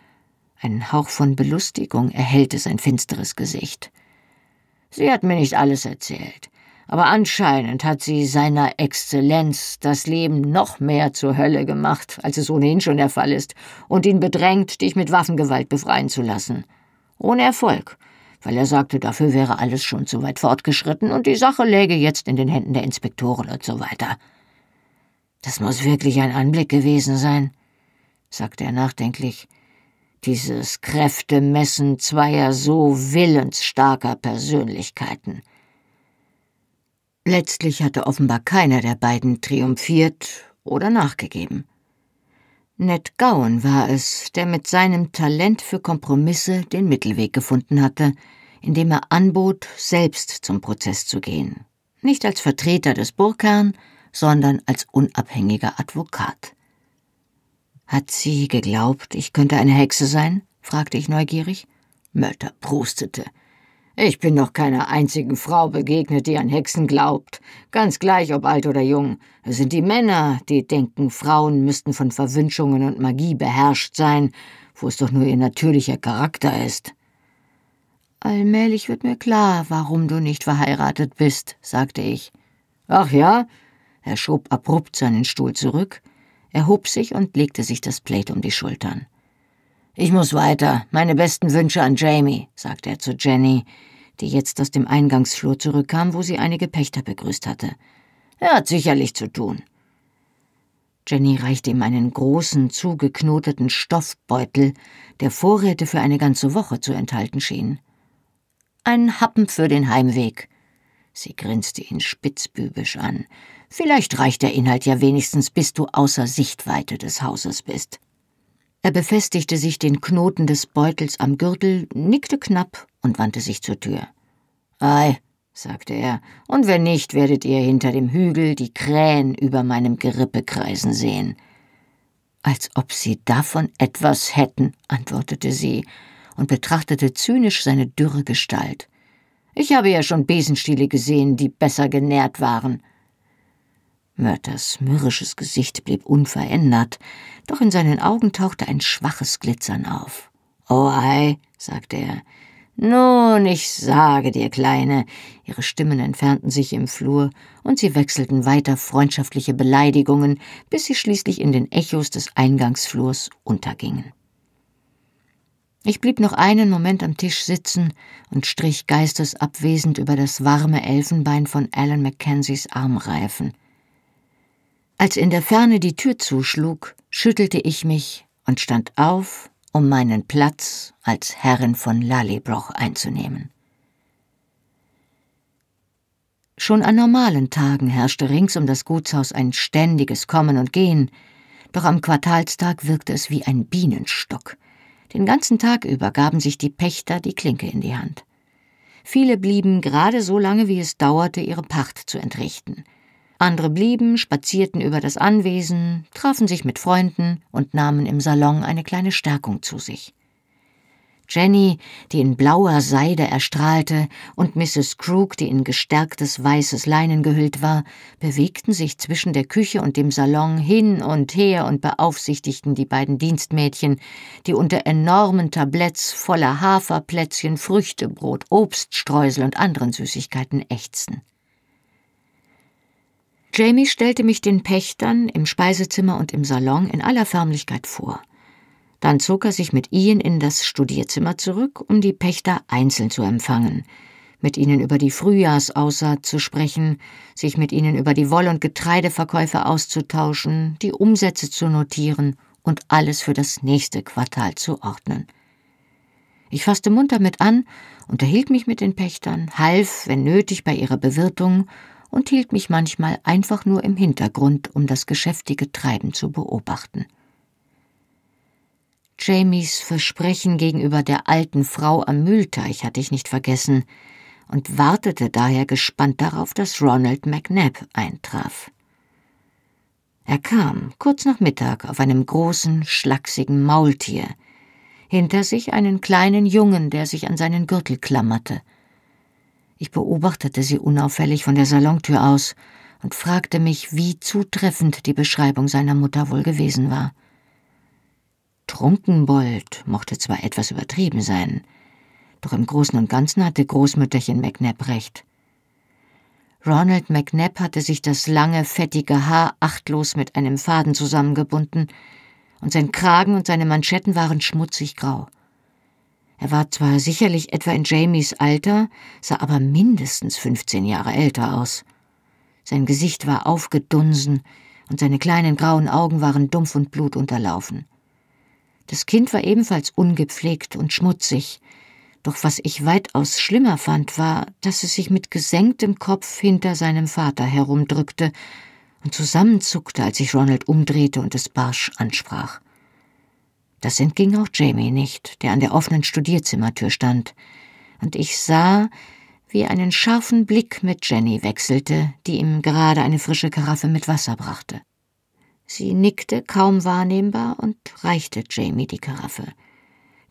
ein Hauch von Belustigung erhellte sein finsteres Gesicht. Sie hat mir nicht alles erzählt, aber anscheinend hat sie seiner Exzellenz das Leben noch mehr zur Hölle gemacht, als es ohnehin schon der Fall ist, und ihn bedrängt, dich mit Waffengewalt befreien zu lassen. Ohne Erfolg, weil er sagte, dafür wäre alles schon zu weit fortgeschritten und die Sache läge jetzt in den Händen der Inspektoren und so weiter. Das muss wirklich ein Anblick gewesen sein, sagte er nachdenklich. Dieses Kräftemessen zweier so willensstarker Persönlichkeiten. Letztlich hatte offenbar keiner der beiden triumphiert oder nachgegeben. Ned Gowan war es, der mit seinem Talent für Kompromisse den Mittelweg gefunden hatte, indem er anbot, selbst zum Prozess zu gehen. Nicht als Vertreter des Burgherrn, sondern als unabhängiger Advokat. Hat sie geglaubt, ich könnte eine Hexe sein? fragte ich neugierig. Mörter prustete. Ich bin noch keiner einzigen Frau begegnet, die an Hexen glaubt. Ganz gleich, ob alt oder jung. Es sind die Männer, die denken, Frauen müssten von Verwünschungen und Magie beherrscht sein, wo es doch nur ihr natürlicher Charakter ist. Allmählich wird mir klar, warum du nicht verheiratet bist, sagte ich. Ach ja? Er schob abrupt seinen Stuhl zurück, erhob sich und legte sich das Plate um die Schultern. Ich muss weiter. Meine besten Wünsche an Jamie, sagte er zu Jenny, die jetzt aus dem Eingangsflur zurückkam, wo sie einige Pächter begrüßt hatte. Er hat sicherlich zu tun. Jenny reichte ihm einen großen, zugeknoteten Stoffbeutel, der Vorräte für eine ganze Woche zu enthalten schien. Ein Happen für den Heimweg. Sie grinste ihn spitzbübisch an. Vielleicht reicht der Inhalt ja wenigstens, bis du außer Sichtweite des Hauses bist. Er befestigte sich den Knoten des Beutels am Gürtel, nickte knapp und wandte sich zur Tür. Ei, sagte er, und wenn nicht, werdet ihr hinter dem Hügel die Krähen über meinem Gerippe kreisen sehen. Als ob sie davon etwas hätten, antwortete sie und betrachtete zynisch seine dürre Gestalt. Ich habe ja schon Besenstiele gesehen, die besser genährt waren. Mörters mürrisches Gesicht blieb unverändert, doch in seinen Augen tauchte ein schwaches Glitzern auf. Oh ei, sagte er. Nun, ich sage dir, Kleine. Ihre Stimmen entfernten sich im Flur, und sie wechselten weiter freundschaftliche Beleidigungen, bis sie schließlich in den Echos des Eingangsflurs untergingen. Ich blieb noch einen Moment am Tisch sitzen und strich geistesabwesend über das warme Elfenbein von Alan Mackenzies Armreifen. Als in der Ferne die Tür zuschlug, schüttelte ich mich und stand auf, um meinen Platz als Herrin von Lallybroch einzunehmen. Schon an normalen Tagen herrschte rings um das Gutshaus ein ständiges Kommen und Gehen, doch am Quartalstag wirkte es wie ein Bienenstock. Den ganzen Tag über gaben sich die Pächter die Klinke in die Hand. Viele blieben gerade so lange, wie es dauerte, ihre Pacht zu entrichten – andere blieben, spazierten über das Anwesen, trafen sich mit Freunden und nahmen im Salon eine kleine Stärkung zu sich. Jenny, die in blauer Seide erstrahlte, und Mrs. Crook, die in gestärktes weißes Leinen gehüllt war, bewegten sich zwischen der Küche und dem Salon hin und her und beaufsichtigten die beiden Dienstmädchen, die unter enormen Tabletts voller Haferplätzchen, Früchtebrot, Obststreusel und anderen Süßigkeiten ächzten. Jamie stellte mich den Pächtern im Speisezimmer und im Salon in aller Förmlichkeit vor. Dann zog er sich mit Ian in das Studierzimmer zurück, um die Pächter einzeln zu empfangen, mit ihnen über die Frühjahrsaussaat zu sprechen, sich mit ihnen über die Woll- und Getreideverkäufe auszutauschen, die Umsätze zu notieren und alles für das nächste Quartal zu ordnen. Ich fasste munter mit an, unterhielt mich mit den Pächtern, half, wenn nötig, bei ihrer Bewirtung und hielt mich manchmal einfach nur im Hintergrund, um das geschäftige Treiben zu beobachten. Jamies Versprechen gegenüber der alten Frau am Mühlteich hatte ich nicht vergessen und wartete daher gespannt darauf, dass Ronald McNabb eintraf. Er kam kurz nach Mittag auf einem großen, schlachsigen Maultier, hinter sich einen kleinen Jungen, der sich an seinen Gürtel klammerte. Ich beobachtete sie unauffällig von der Salontür aus und fragte mich, wie zutreffend die Beschreibung seiner Mutter wohl gewesen war. Trunkenbold mochte zwar etwas übertrieben sein, doch im Großen und Ganzen hatte Großmütterchen McNabb recht. Ronald McNabb hatte sich das lange, fettige Haar achtlos mit einem Faden zusammengebunden, und sein Kragen und seine Manschetten waren schmutzig grau. Er war zwar sicherlich etwa in Jamies Alter, sah aber mindestens 15 Jahre älter aus. Sein Gesicht war aufgedunsen und seine kleinen grauen Augen waren dumpf und blutunterlaufen. Das Kind war ebenfalls ungepflegt und schmutzig, doch was ich weitaus schlimmer fand, war, dass es sich mit gesenktem Kopf hinter seinem Vater herumdrückte und zusammenzuckte, als sich Ronald umdrehte und es barsch ansprach. Das entging auch Jamie nicht, der an der offenen Studierzimmertür stand, und ich sah, wie er einen scharfen Blick mit Jenny wechselte, die ihm gerade eine frische Karaffe mit Wasser brachte. Sie nickte kaum wahrnehmbar und reichte Jamie die Karaffe.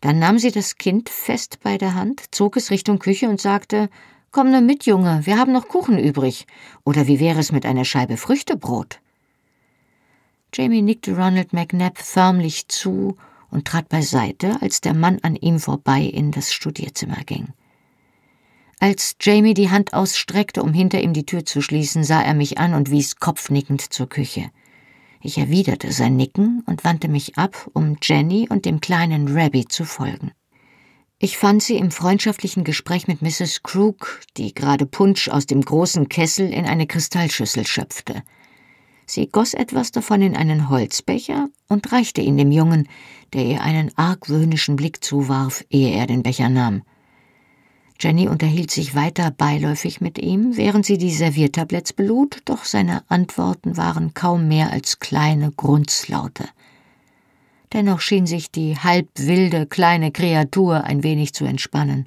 Dann nahm sie das Kind fest bei der Hand, zog es Richtung Küche und sagte Komm nur mit, Junge, wir haben noch Kuchen übrig. Oder wie wäre es mit einer Scheibe Früchtebrot? Jamie nickte Ronald McNabb förmlich zu und trat beiseite, als der Mann an ihm vorbei in das Studierzimmer ging. Als Jamie die Hand ausstreckte, um hinter ihm die Tür zu schließen, sah er mich an und wies kopfnickend zur Küche. Ich erwiderte sein Nicken und wandte mich ab, um Jenny und dem kleinen Rabbi zu folgen. Ich fand sie im freundschaftlichen Gespräch mit Mrs. Crook, die gerade Punsch aus dem großen Kessel in eine Kristallschüssel schöpfte. Sie goss etwas davon in einen Holzbecher und reichte ihn dem Jungen, der ihr einen argwöhnischen Blick zuwarf, ehe er den Becher nahm. Jenny unterhielt sich weiter beiläufig mit ihm, während sie die Serviertabletts belud, doch seine Antworten waren kaum mehr als kleine Grunzlaute. Dennoch schien sich die halb wilde kleine Kreatur ein wenig zu entspannen.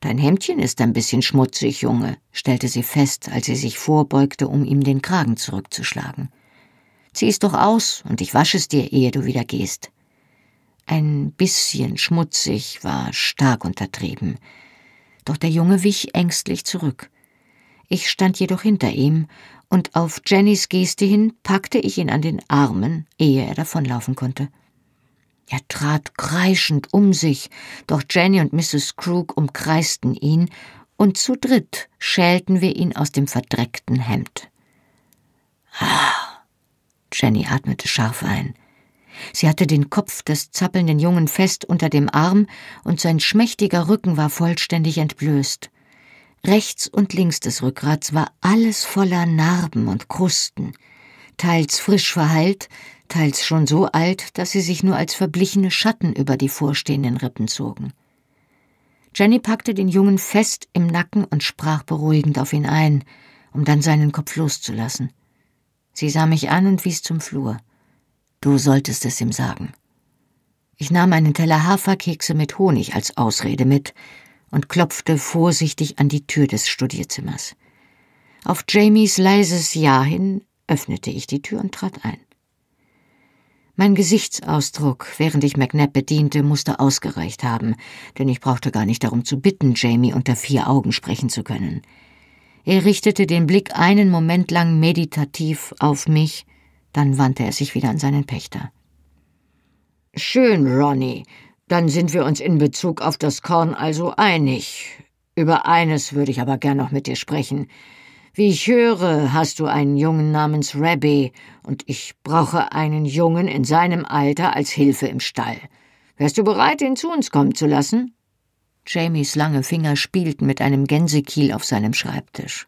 Dein Hemdchen ist ein bisschen schmutzig, Junge, stellte sie fest, als sie sich vorbeugte, um ihm den Kragen zurückzuschlagen. Zieh es doch aus, und ich wasche es dir, ehe du wieder gehst. Ein bisschen schmutzig war stark untertrieben, doch der Junge wich ängstlich zurück. Ich stand jedoch hinter ihm, und auf Jennys Geste hin packte ich ihn an den Armen, ehe er davonlaufen konnte. Er trat kreischend um sich, doch Jenny und Mrs. Crook umkreisten ihn, und zu dritt schälten wir ihn aus dem verdreckten Hemd. Ah! Jenny atmete scharf ein. Sie hatte den Kopf des zappelnden Jungen fest unter dem Arm, und sein schmächtiger Rücken war vollständig entblößt. Rechts und links des Rückgrats war alles voller Narben und Krusten, teils frisch verheilt, teils schon so alt, dass sie sich nur als verblichene Schatten über die vorstehenden Rippen zogen. Jenny packte den Jungen fest im Nacken und sprach beruhigend auf ihn ein, um dann seinen Kopf loszulassen. Sie sah mich an und wies zum Flur. Du solltest es ihm sagen. Ich nahm einen Teller Haferkekse mit Honig als Ausrede mit und klopfte vorsichtig an die Tür des Studierzimmers. Auf Jamies leises Ja hin öffnete ich die Tür und trat ein. Mein Gesichtsausdruck, während ich McNabb bediente, musste ausgereicht haben, denn ich brauchte gar nicht darum zu bitten, Jamie unter vier Augen sprechen zu können. Er richtete den Blick einen Moment lang meditativ auf mich, dann wandte er sich wieder an seinen Pächter. Schön, Ronny. Dann sind wir uns in Bezug auf das Korn also einig. Über eines würde ich aber gern noch mit dir sprechen. Wie ich höre, hast du einen Jungen namens Rabbi, und ich brauche einen Jungen in seinem Alter als Hilfe im Stall. Wärst du bereit, ihn zu uns kommen zu lassen? Jamies lange Finger spielten mit einem Gänsekiel auf seinem Schreibtisch.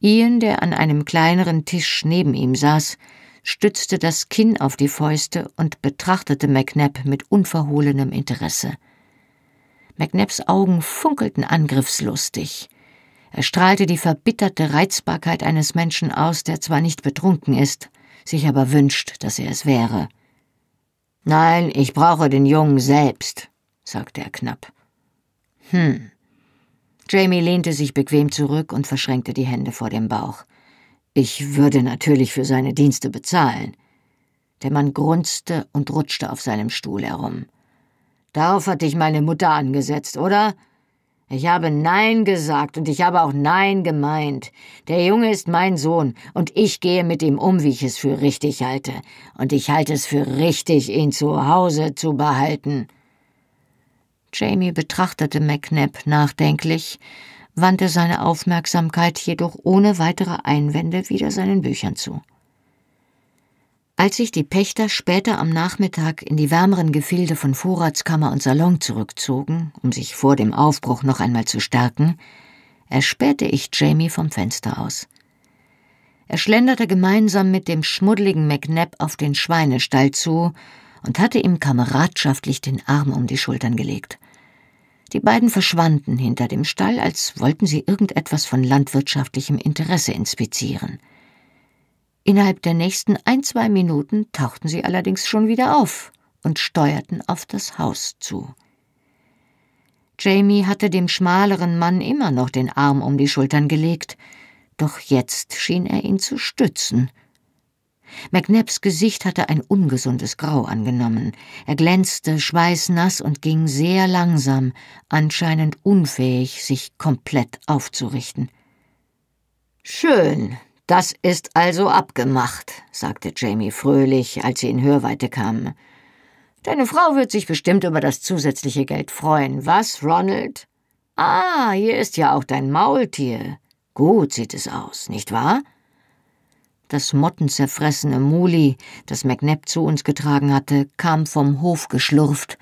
Ian, der an einem kleineren Tisch neben ihm saß, stützte das Kinn auf die Fäuste und betrachtete McNabb mit unverhohlenem Interesse. McNabbs Augen funkelten angriffslustig. Er strahlte die verbitterte Reizbarkeit eines Menschen aus, der zwar nicht betrunken ist, sich aber wünscht, dass er es wäre. Nein, ich brauche den Jungen selbst, sagte er knapp. Hm. Jamie lehnte sich bequem zurück und verschränkte die Hände vor dem Bauch. Ich würde natürlich für seine Dienste bezahlen. Der Mann grunzte und rutschte auf seinem Stuhl herum. Darauf hat dich meine Mutter angesetzt, oder? Ich habe Nein gesagt und ich habe auch Nein gemeint. Der Junge ist mein Sohn und ich gehe mit ihm um, wie ich es für richtig halte. Und ich halte es für richtig, ihn zu Hause zu behalten. Jamie betrachtete McNabb nachdenklich, wandte seine Aufmerksamkeit jedoch ohne weitere Einwände wieder seinen Büchern zu. Als sich die Pächter später am Nachmittag in die wärmeren Gefilde von Vorratskammer und Salon zurückzogen, um sich vor dem Aufbruch noch einmal zu stärken, erspähte ich Jamie vom Fenster aus. Er schlenderte gemeinsam mit dem schmuddeligen McNabb auf den Schweinestall zu und hatte ihm kameradschaftlich den Arm um die Schultern gelegt. Die beiden verschwanden hinter dem Stall, als wollten sie irgendetwas von landwirtschaftlichem Interesse inspizieren. Innerhalb der nächsten ein, zwei Minuten tauchten sie allerdings schon wieder auf und steuerten auf das Haus zu. Jamie hatte dem schmaleren Mann immer noch den Arm um die Schultern gelegt, doch jetzt schien er ihn zu stützen – McNabs Gesicht hatte ein ungesundes Grau angenommen. Er glänzte schweißnass und ging sehr langsam, anscheinend unfähig, sich komplett aufzurichten. Schön, das ist also abgemacht, sagte Jamie fröhlich, als sie in Hörweite kamen. Deine Frau wird sich bestimmt über das zusätzliche Geld freuen. Was, Ronald? Ah, hier ist ja auch dein Maultier. Gut sieht es aus, nicht wahr? Das mottenzerfressene Muli, das McNabb zu uns getragen hatte, kam vom Hof geschlurft,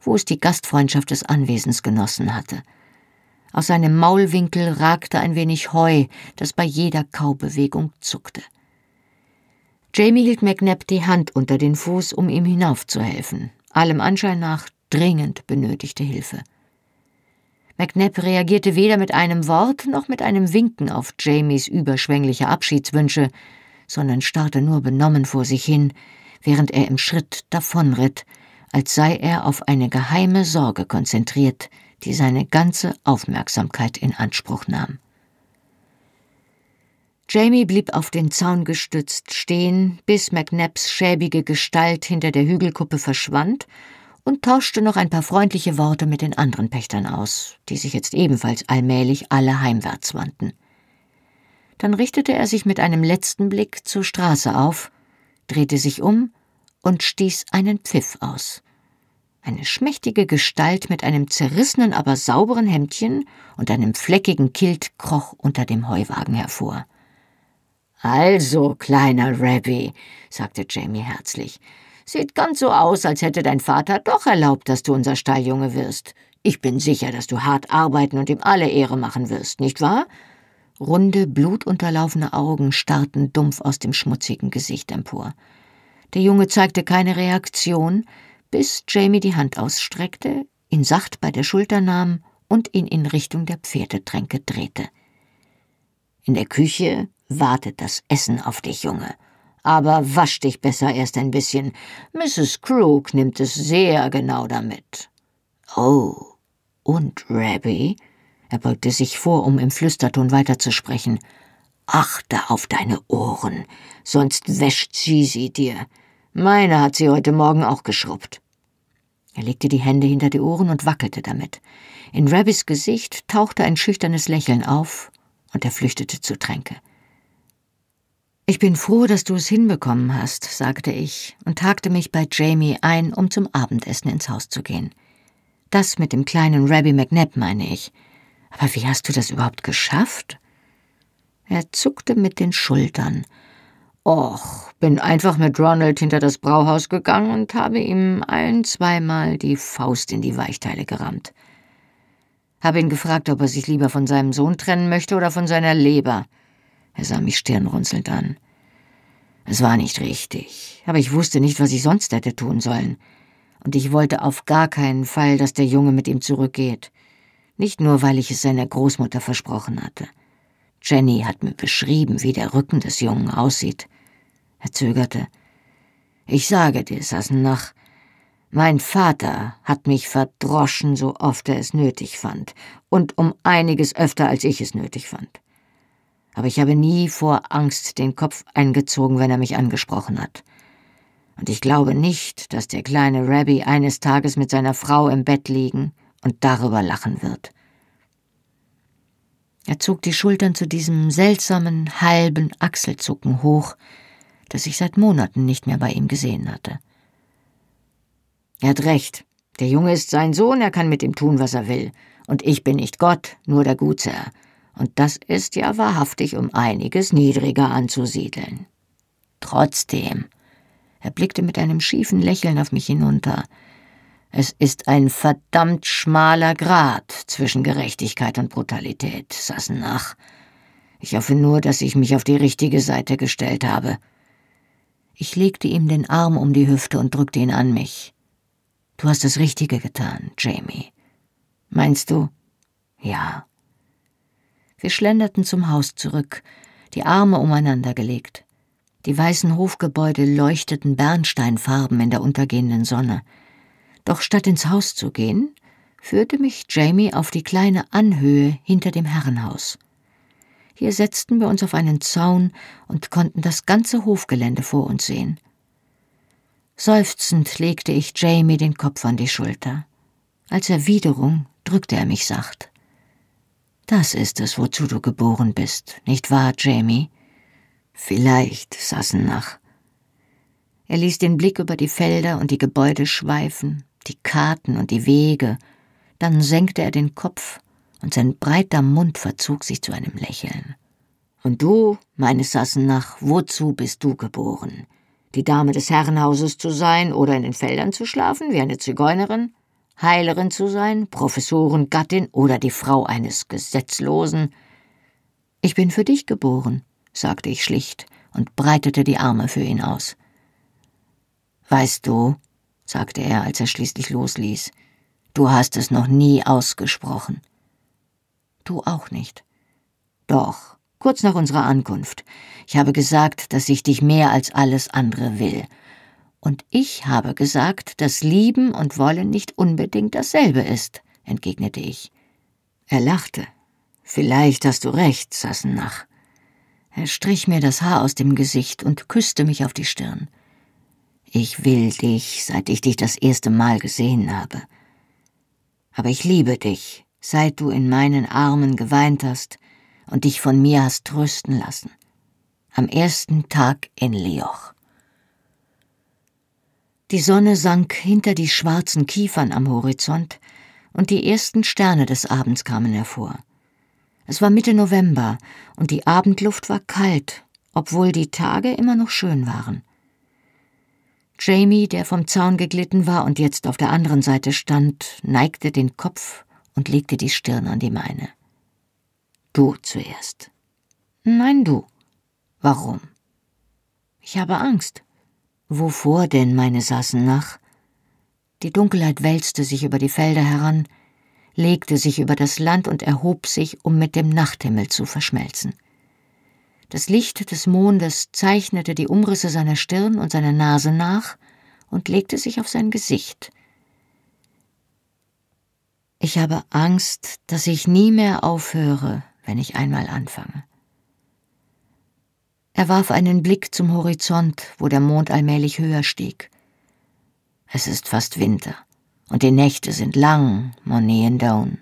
wo es die Gastfreundschaft des Anwesens genossen hatte. Aus seinem Maulwinkel ragte ein wenig Heu, das bei jeder Kaubewegung zuckte. Jamie hielt McNabb die Hand unter den Fuß, um ihm hinaufzuhelfen. Allem Anschein nach dringend benötigte Hilfe. McNabb reagierte weder mit einem Wort noch mit einem Winken auf Jamies überschwängliche Abschiedswünsche, sondern starrte nur benommen vor sich hin, während er im Schritt davonritt, als sei er auf eine geheime Sorge konzentriert, die seine ganze Aufmerksamkeit in Anspruch nahm. Jamie blieb auf den Zaun gestützt stehen, bis McNabs schäbige Gestalt hinter der Hügelkuppe verschwand und tauschte noch ein paar freundliche Worte mit den anderen Pächtern aus, die sich jetzt ebenfalls allmählich alle heimwärts wandten. Dann richtete er sich mit einem letzten Blick zur Straße auf, drehte sich um und stieß einen Pfiff aus. Eine schmächtige Gestalt mit einem zerrissenen, aber sauberen Hemdchen und einem fleckigen Kilt kroch unter dem Heuwagen hervor. Also, kleiner Rabbi, sagte Jamie herzlich, sieht ganz so aus, als hätte dein Vater doch erlaubt, dass du unser Stalljunge wirst. Ich bin sicher, dass du hart arbeiten und ihm alle Ehre machen wirst, nicht wahr? Runde, blutunterlaufene Augen starrten dumpf aus dem schmutzigen Gesicht empor. Der Junge zeigte keine Reaktion, bis Jamie die Hand ausstreckte, ihn sacht bei der Schulter nahm und ihn in Richtung der Pferdetränke drehte. In der Küche wartet das Essen auf dich, Junge. Aber wasch dich besser erst ein bisschen. Mrs. Crook nimmt es sehr genau damit. Oh, und Rabbi? Er beugte sich vor, um im Flüsterton weiterzusprechen. Achte auf deine Ohren, sonst wäscht sie sie dir. Meine hat sie heute Morgen auch geschrubbt. Er legte die Hände hinter die Ohren und wackelte damit. In Rabbis Gesicht tauchte ein schüchternes Lächeln auf, und er flüchtete zu Tränke. Ich bin froh, dass du es hinbekommen hast, sagte ich und hakte mich bei Jamie ein, um zum Abendessen ins Haus zu gehen. Das mit dem kleinen Rabbi McNabb meine ich. Aber wie hast du das überhaupt geschafft? Er zuckte mit den Schultern. Och, bin einfach mit Ronald hinter das Brauhaus gegangen und habe ihm ein, zweimal die Faust in die Weichteile gerammt. Habe ihn gefragt, ob er sich lieber von seinem Sohn trennen möchte oder von seiner Leber. Er sah mich stirnrunzelnd an. Es war nicht richtig, aber ich wusste nicht, was ich sonst hätte tun sollen. Und ich wollte auf gar keinen Fall, dass der Junge mit ihm zurückgeht. Nicht nur, weil ich es seiner Großmutter versprochen hatte. Jenny hat mir beschrieben, wie der Rücken des Jungen aussieht. Er zögerte. Ich sage dir, Sassenach, mein Vater hat mich verdroschen, so oft er es nötig fand, und um einiges öfter, als ich es nötig fand aber ich habe nie vor Angst den Kopf eingezogen, wenn er mich angesprochen hat. Und ich glaube nicht, dass der kleine Rabbi eines Tages mit seiner Frau im Bett liegen und darüber lachen wird. Er zog die Schultern zu diesem seltsamen, halben Achselzucken hoch, das ich seit Monaten nicht mehr bei ihm gesehen hatte. Er hat recht. Der Junge ist sein Sohn, er kann mit ihm tun, was er will. Und ich bin nicht Gott, nur der Gutsherr und das ist ja wahrhaftig um einiges niedriger anzusiedeln. Trotzdem, er blickte mit einem schiefen Lächeln auf mich hinunter, es ist ein verdammt schmaler Grat zwischen Gerechtigkeit und Brutalität, Sassenach. Ich hoffe nur, dass ich mich auf die richtige Seite gestellt habe. Ich legte ihm den Arm um die Hüfte und drückte ihn an mich. Du hast das Richtige getan, Jamie. Meinst du? Ja. Wir schlenderten zum Haus zurück, die Arme umeinander gelegt. Die weißen Hofgebäude leuchteten Bernsteinfarben in der untergehenden Sonne. Doch statt ins Haus zu gehen, führte mich Jamie auf die kleine Anhöhe hinter dem Herrenhaus. Hier setzten wir uns auf einen Zaun und konnten das ganze Hofgelände vor uns sehen. Seufzend legte ich Jamie den Kopf an die Schulter. Als Erwiderung drückte er mich sacht. Das ist es, wozu du geboren bist, nicht wahr, Jamie? Vielleicht, Sassenach. Er ließ den Blick über die Felder und die Gebäude schweifen, die Karten und die Wege, dann senkte er den Kopf und sein breiter Mund verzog sich zu einem Lächeln. Und du, meine Sassenach, wozu bist du geboren? Die Dame des Herrenhauses zu sein oder in den Feldern zu schlafen wie eine Zigeunerin? Heilerin zu sein, Professorengattin oder die Frau eines Gesetzlosen. Ich bin für dich geboren, sagte ich schlicht und breitete die Arme für ihn aus. Weißt du, sagte er, als er schließlich losließ, du hast es noch nie ausgesprochen. Du auch nicht. Doch, kurz nach unserer Ankunft. Ich habe gesagt, dass ich dich mehr als alles andere will und ich habe gesagt, dass Lieben und Wollen nicht unbedingt dasselbe ist, entgegnete ich. Er lachte. Vielleicht hast du recht, Sassenach. Er strich mir das Haar aus dem Gesicht und küsste mich auf die Stirn. Ich will dich, seit ich dich das erste Mal gesehen habe. Aber ich liebe dich, seit du in meinen Armen geweint hast und dich von mir hast trösten lassen. Am ersten Tag in Lioch. Die Sonne sank hinter die schwarzen Kiefern am Horizont, und die ersten Sterne des Abends kamen hervor. Es war Mitte November, und die Abendluft war kalt, obwohl die Tage immer noch schön waren. Jamie, der vom Zaun geglitten war und jetzt auf der anderen Seite stand, neigte den Kopf und legte die Stirn an die meine. Du zuerst. Nein, du. Warum? Ich habe Angst. Wovor denn, meine Sassenach? Die Dunkelheit wälzte sich über die Felder heran, legte sich über das Land und erhob sich, um mit dem Nachthimmel zu verschmelzen. Das Licht des Mondes zeichnete die Umrisse seiner Stirn und seiner Nase nach und legte sich auf sein Gesicht. Ich habe Angst, dass ich nie mehr aufhöre, wenn ich einmal anfange. Er warf einen Blick zum Horizont, wo der Mond allmählich höher stieg. Es ist fast Winter, und die Nächte sind lang, Monet Down.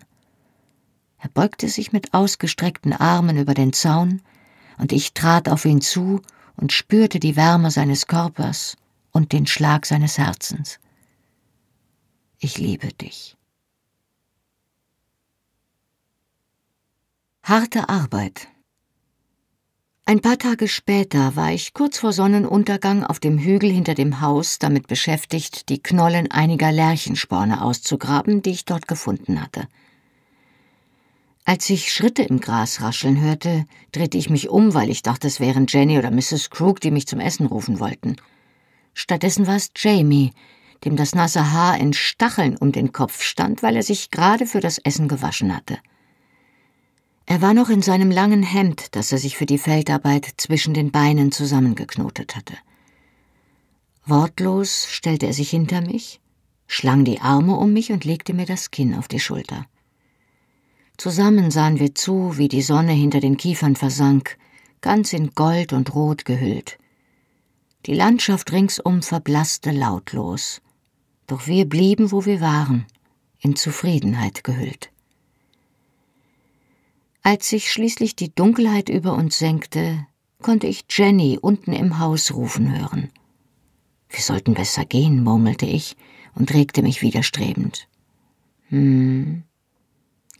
Er beugte sich mit ausgestreckten Armen über den Zaun, und ich trat auf ihn zu und spürte die Wärme seines Körpers und den Schlag seines Herzens. Ich liebe dich. Harte Arbeit ein paar Tage später war ich kurz vor Sonnenuntergang auf dem Hügel hinter dem Haus damit beschäftigt, die Knollen einiger Lärchensporne auszugraben, die ich dort gefunden hatte. Als ich Schritte im Gras rascheln hörte, drehte ich mich um, weil ich dachte, es wären Jenny oder Mrs. Crook, die mich zum Essen rufen wollten. Stattdessen war es Jamie, dem das nasse Haar in Stacheln um den Kopf stand, weil er sich gerade für das Essen gewaschen hatte. Er war noch in seinem langen Hemd, das er sich für die Feldarbeit zwischen den Beinen zusammengeknotet hatte. Wortlos stellte er sich hinter mich, schlang die Arme um mich und legte mir das Kinn auf die Schulter. Zusammen sahen wir zu, wie die Sonne hinter den Kiefern versank, ganz in Gold und Rot gehüllt. Die Landschaft ringsum verblasste lautlos, doch wir blieben, wo wir waren, in Zufriedenheit gehüllt. Als sich schließlich die Dunkelheit über uns senkte, konnte ich Jenny unten im Haus rufen hören. Wir sollten besser gehen, murmelte ich und regte mich widerstrebend. Hm,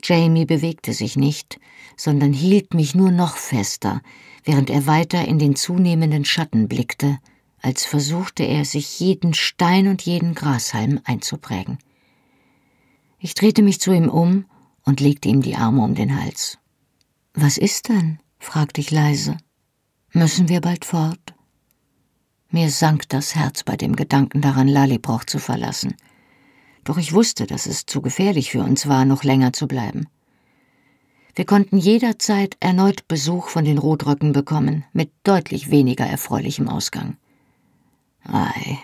Jamie bewegte sich nicht, sondern hielt mich nur noch fester, während er weiter in den zunehmenden Schatten blickte, als versuchte er, sich jeden Stein und jeden Grashalm einzuprägen. Ich drehte mich zu ihm um und legte ihm die Arme um den Hals. Was ist denn? fragte ich leise. Müssen wir bald fort? Mir sank das Herz bei dem Gedanken daran, Lalibroch zu verlassen doch ich wusste, dass es zu gefährlich für uns war, noch länger zu bleiben. Wir konnten jederzeit erneut Besuch von den Rotröcken bekommen, mit deutlich weniger erfreulichem Ausgang. Ei,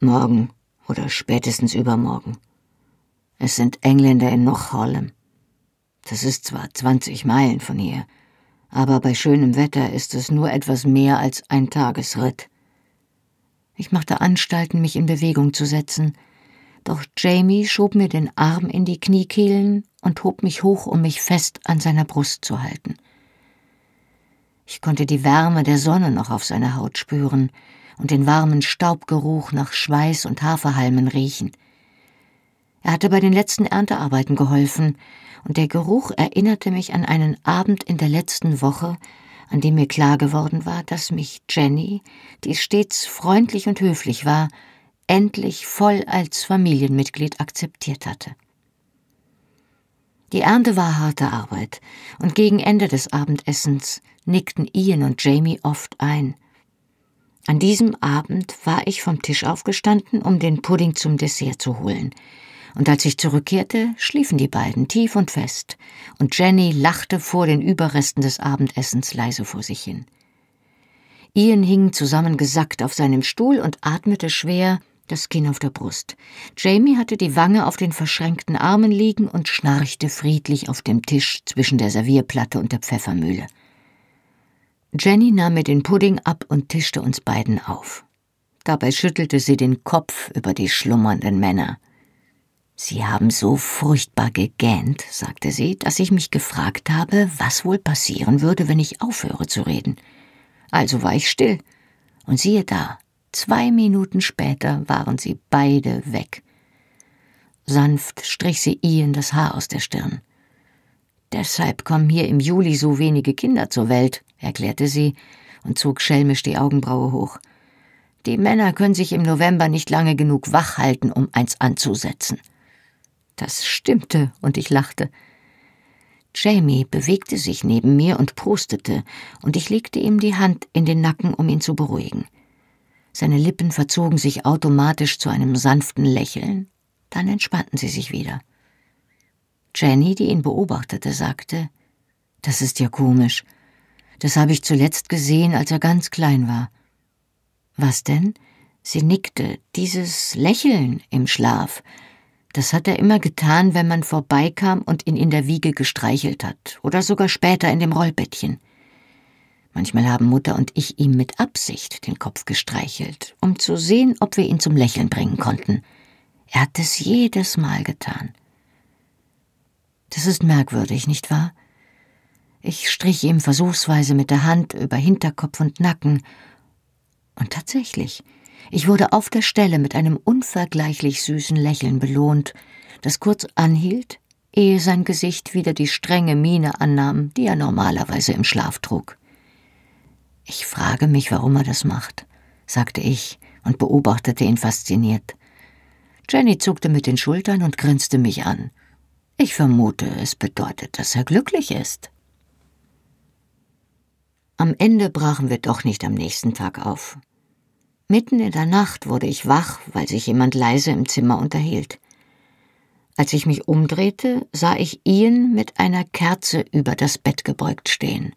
morgen oder spätestens übermorgen. Es sind Engländer in Nochholm. Das ist zwar 20 Meilen von hier, aber bei schönem Wetter ist es nur etwas mehr als ein Tagesritt. Ich machte Anstalten, mich in Bewegung zu setzen, doch Jamie schob mir den Arm in die Kniekehlen und hob mich hoch, um mich fest an seiner Brust zu halten. Ich konnte die Wärme der Sonne noch auf seiner Haut spüren und den warmen Staubgeruch nach Schweiß und Haferhalmen riechen. Er hatte bei den letzten Erntearbeiten geholfen, und der Geruch erinnerte mich an einen Abend in der letzten Woche, an dem mir klar geworden war, dass mich Jenny, die stets freundlich und höflich war, endlich voll als Familienmitglied akzeptiert hatte. Die Ernte war harte Arbeit, und gegen Ende des Abendessens nickten Ian und Jamie oft ein. An diesem Abend war ich vom Tisch aufgestanden, um den Pudding zum Dessert zu holen, und als ich zurückkehrte, schliefen die beiden tief und fest, und Jenny lachte vor den Überresten des Abendessens leise vor sich hin. Ian hing zusammengesackt auf seinem Stuhl und atmete schwer, das Kinn auf der Brust. Jamie hatte die Wange auf den verschränkten Armen liegen und schnarchte friedlich auf dem Tisch zwischen der Servierplatte und der Pfeffermühle. Jenny nahm mir den Pudding ab und tischte uns beiden auf. Dabei schüttelte sie den Kopf über die schlummernden Männer. Sie haben so furchtbar gegähnt, sagte sie, dass ich mich gefragt habe, was wohl passieren würde, wenn ich aufhöre zu reden. Also war ich still. Und siehe da, Zwei Minuten später waren sie beide weg. Sanft strich sie Ian das Haar aus der Stirn. Deshalb kommen hier im Juli so wenige Kinder zur Welt, erklärte sie und zog schelmisch die Augenbraue hoch. Die Männer können sich im November nicht lange genug wach halten, um eins anzusetzen. Das stimmte, und ich lachte. Jamie bewegte sich neben mir und prustete, und ich legte ihm die Hand in den Nacken, um ihn zu beruhigen. Seine Lippen verzogen sich automatisch zu einem sanften Lächeln, dann entspannten sie sich wieder. Jenny, die ihn beobachtete, sagte Das ist ja komisch. Das habe ich zuletzt gesehen, als er ganz klein war. Was denn? Sie nickte. Dieses Lächeln im Schlaf. Das hat er immer getan, wenn man vorbeikam und ihn in der Wiege gestreichelt hat, oder sogar später in dem Rollbettchen. Manchmal haben Mutter und ich ihm mit Absicht den Kopf gestreichelt, um zu sehen, ob wir ihn zum Lächeln bringen konnten. Er hat es jedes Mal getan. Das ist merkwürdig, nicht wahr? Ich strich ihm versuchsweise mit der Hand über Hinterkopf und Nacken. Und tatsächlich, ich wurde auf der Stelle mit einem unvergleichlich süßen Lächeln belohnt, das kurz anhielt, ehe sein Gesicht wieder die strenge Miene annahm, die er normalerweise im Schlaf trug. Ich frage mich, warum er das macht, sagte ich und beobachtete ihn fasziniert. Jenny zuckte mit den Schultern und grinste mich an. Ich vermute, es bedeutet, dass er glücklich ist. Am Ende brachen wir doch nicht am nächsten Tag auf. Mitten in der Nacht wurde ich wach, weil sich jemand leise im Zimmer unterhielt. Als ich mich umdrehte, sah ich Ian mit einer Kerze über das Bett gebeugt stehen.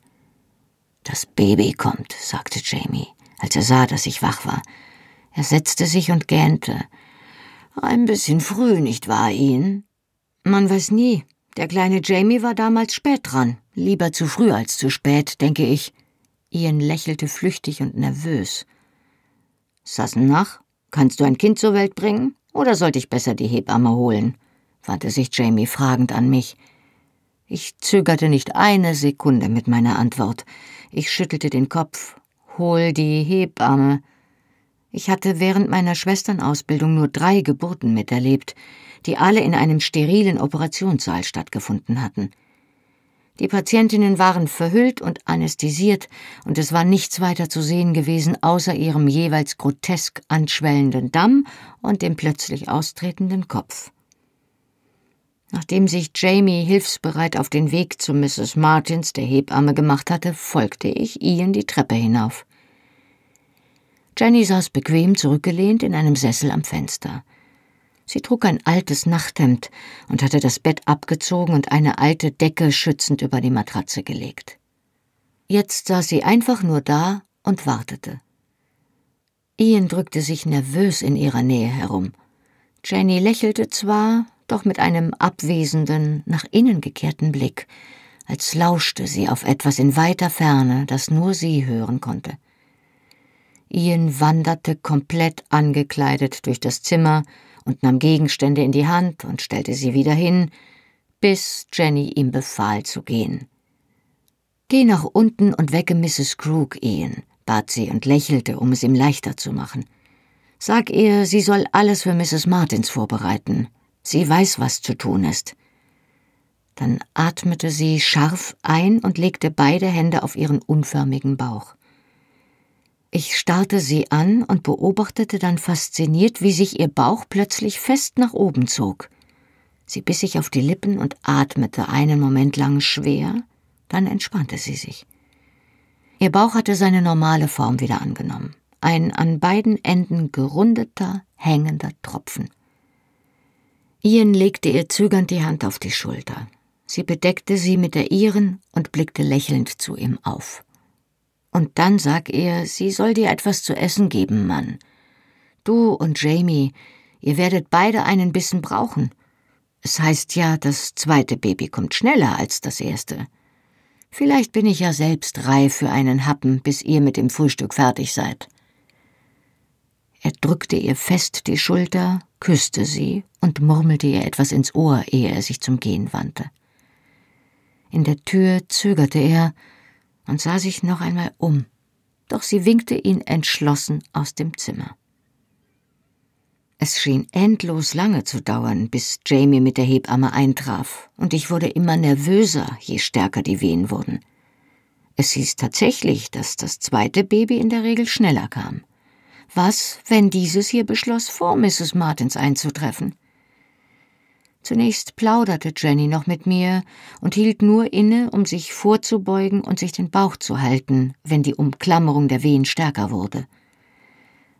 Das Baby kommt, sagte Jamie, als er sah, dass ich wach war. Er setzte sich und gähnte. Ein bisschen früh, nicht wahr, Ian? Man weiß nie. Der kleine Jamie war damals spät dran. Lieber zu früh als zu spät, denke ich. Ian lächelte flüchtig und nervös. Sassenach, kannst du ein Kind zur Welt bringen? Oder sollte ich besser die Hebamme holen? wandte sich Jamie fragend an mich. Ich zögerte nicht eine Sekunde mit meiner Antwort. Ich schüttelte den Kopf. Hol die Hebamme. Ich hatte während meiner Schwesternausbildung nur drei Geburten miterlebt, die alle in einem sterilen Operationssaal stattgefunden hatten. Die Patientinnen waren verhüllt und anästhesiert, und es war nichts weiter zu sehen gewesen außer ihrem jeweils grotesk anschwellenden Damm und dem plötzlich austretenden Kopf. Nachdem sich Jamie hilfsbereit auf den Weg zu Mrs. Martins, der Hebamme, gemacht hatte, folgte ich Ian die Treppe hinauf. Jenny saß bequem zurückgelehnt in einem Sessel am Fenster. Sie trug ein altes Nachthemd und hatte das Bett abgezogen und eine alte Decke schützend über die Matratze gelegt. Jetzt saß sie einfach nur da und wartete. Ian drückte sich nervös in ihrer Nähe herum. Jenny lächelte zwar, doch mit einem abwesenden, nach innen gekehrten Blick, als lauschte sie auf etwas in weiter Ferne, das nur sie hören konnte. Ian wanderte komplett angekleidet durch das Zimmer und nahm Gegenstände in die Hand und stellte sie wieder hin, bis Jenny ihm befahl zu gehen. Geh nach unten und wecke Mrs. Crook, Ian, bat sie und lächelte, um es ihm leichter zu machen. Sag ihr, sie soll alles für Mrs. Martins vorbereiten. Sie weiß, was zu tun ist. Dann atmete sie scharf ein und legte beide Hände auf ihren unförmigen Bauch. Ich starrte sie an und beobachtete dann fasziniert, wie sich ihr Bauch plötzlich fest nach oben zog. Sie biss sich auf die Lippen und atmete einen Moment lang schwer, dann entspannte sie sich. Ihr Bauch hatte seine normale Form wieder angenommen, ein an beiden Enden gerundeter, hängender Tropfen. Ian legte ihr zögernd die Hand auf die Schulter. Sie bedeckte sie mit der ihren und blickte lächelnd zu ihm auf. Und dann sag er, sie soll dir etwas zu essen geben, Mann. Du und Jamie, ihr werdet beide einen Bissen brauchen. Es heißt ja, das zweite Baby kommt schneller als das erste. Vielleicht bin ich ja selbst reif für einen Happen, bis ihr mit dem Frühstück fertig seid. Er drückte ihr fest die Schulter, küsste sie und murmelte ihr etwas ins Ohr, ehe er sich zum Gehen wandte. In der Tür zögerte er, und sah sich noch einmal um, doch sie winkte ihn entschlossen aus dem Zimmer. Es schien endlos lange zu dauern, bis Jamie mit der Hebamme eintraf, und ich wurde immer nervöser, je stärker die Wehen wurden. Es hieß tatsächlich, dass das zweite Baby in der Regel schneller kam. Was, wenn dieses hier beschloss, vor Mrs. Martins einzutreffen? Zunächst plauderte Jenny noch mit mir und hielt nur inne, um sich vorzubeugen und sich den Bauch zu halten, wenn die Umklammerung der Wehen stärker wurde.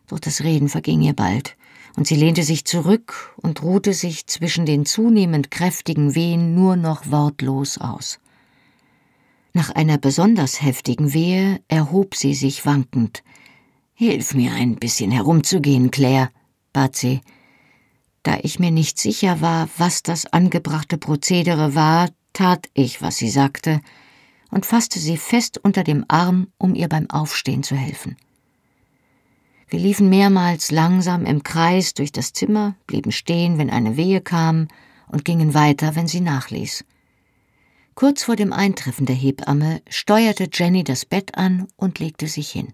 Doch das Reden verging ihr bald, und sie lehnte sich zurück und ruhte sich zwischen den zunehmend kräftigen Wehen nur noch wortlos aus. Nach einer besonders heftigen Wehe erhob sie sich wankend. Hilf mir ein bisschen herumzugehen, Claire, bat sie. Da ich mir nicht sicher war, was das angebrachte Prozedere war, tat ich, was sie sagte, und fasste sie fest unter dem Arm, um ihr beim Aufstehen zu helfen. Wir liefen mehrmals langsam im Kreis durch das Zimmer, blieben stehen, wenn eine Wehe kam, und gingen weiter, wenn sie nachließ. Kurz vor dem Eintreffen der Hebamme steuerte Jenny das Bett an und legte sich hin.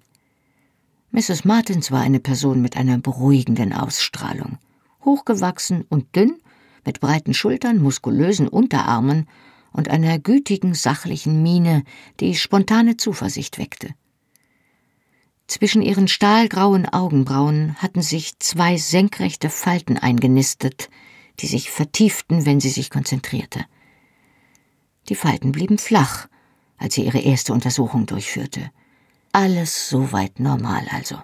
Mrs. Martins war eine Person mit einer beruhigenden Ausstrahlung hochgewachsen und dünn, mit breiten Schultern, muskulösen Unterarmen und einer gütigen, sachlichen Miene, die spontane Zuversicht weckte. Zwischen ihren stahlgrauen Augenbrauen hatten sich zwei senkrechte Falten eingenistet, die sich vertieften, wenn sie sich konzentrierte. Die Falten blieben flach, als sie ihre erste Untersuchung durchführte. Alles soweit normal also.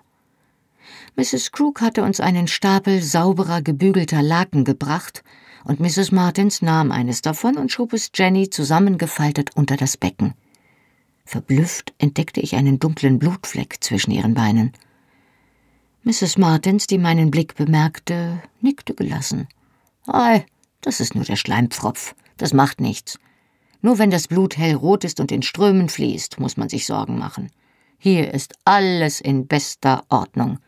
Mrs. Crook hatte uns einen Stapel sauberer, gebügelter Laken gebracht, und Mrs. Martins nahm eines davon und schob es Jenny zusammengefaltet unter das Becken. Verblüfft entdeckte ich einen dunklen Blutfleck zwischen ihren Beinen. Mrs. Martins, die meinen Blick bemerkte, nickte gelassen. Ei, das ist nur der Schleimpfropf. Das macht nichts. Nur wenn das Blut hellrot ist und in Strömen fließt, muss man sich Sorgen machen. Hier ist alles in bester Ordnung.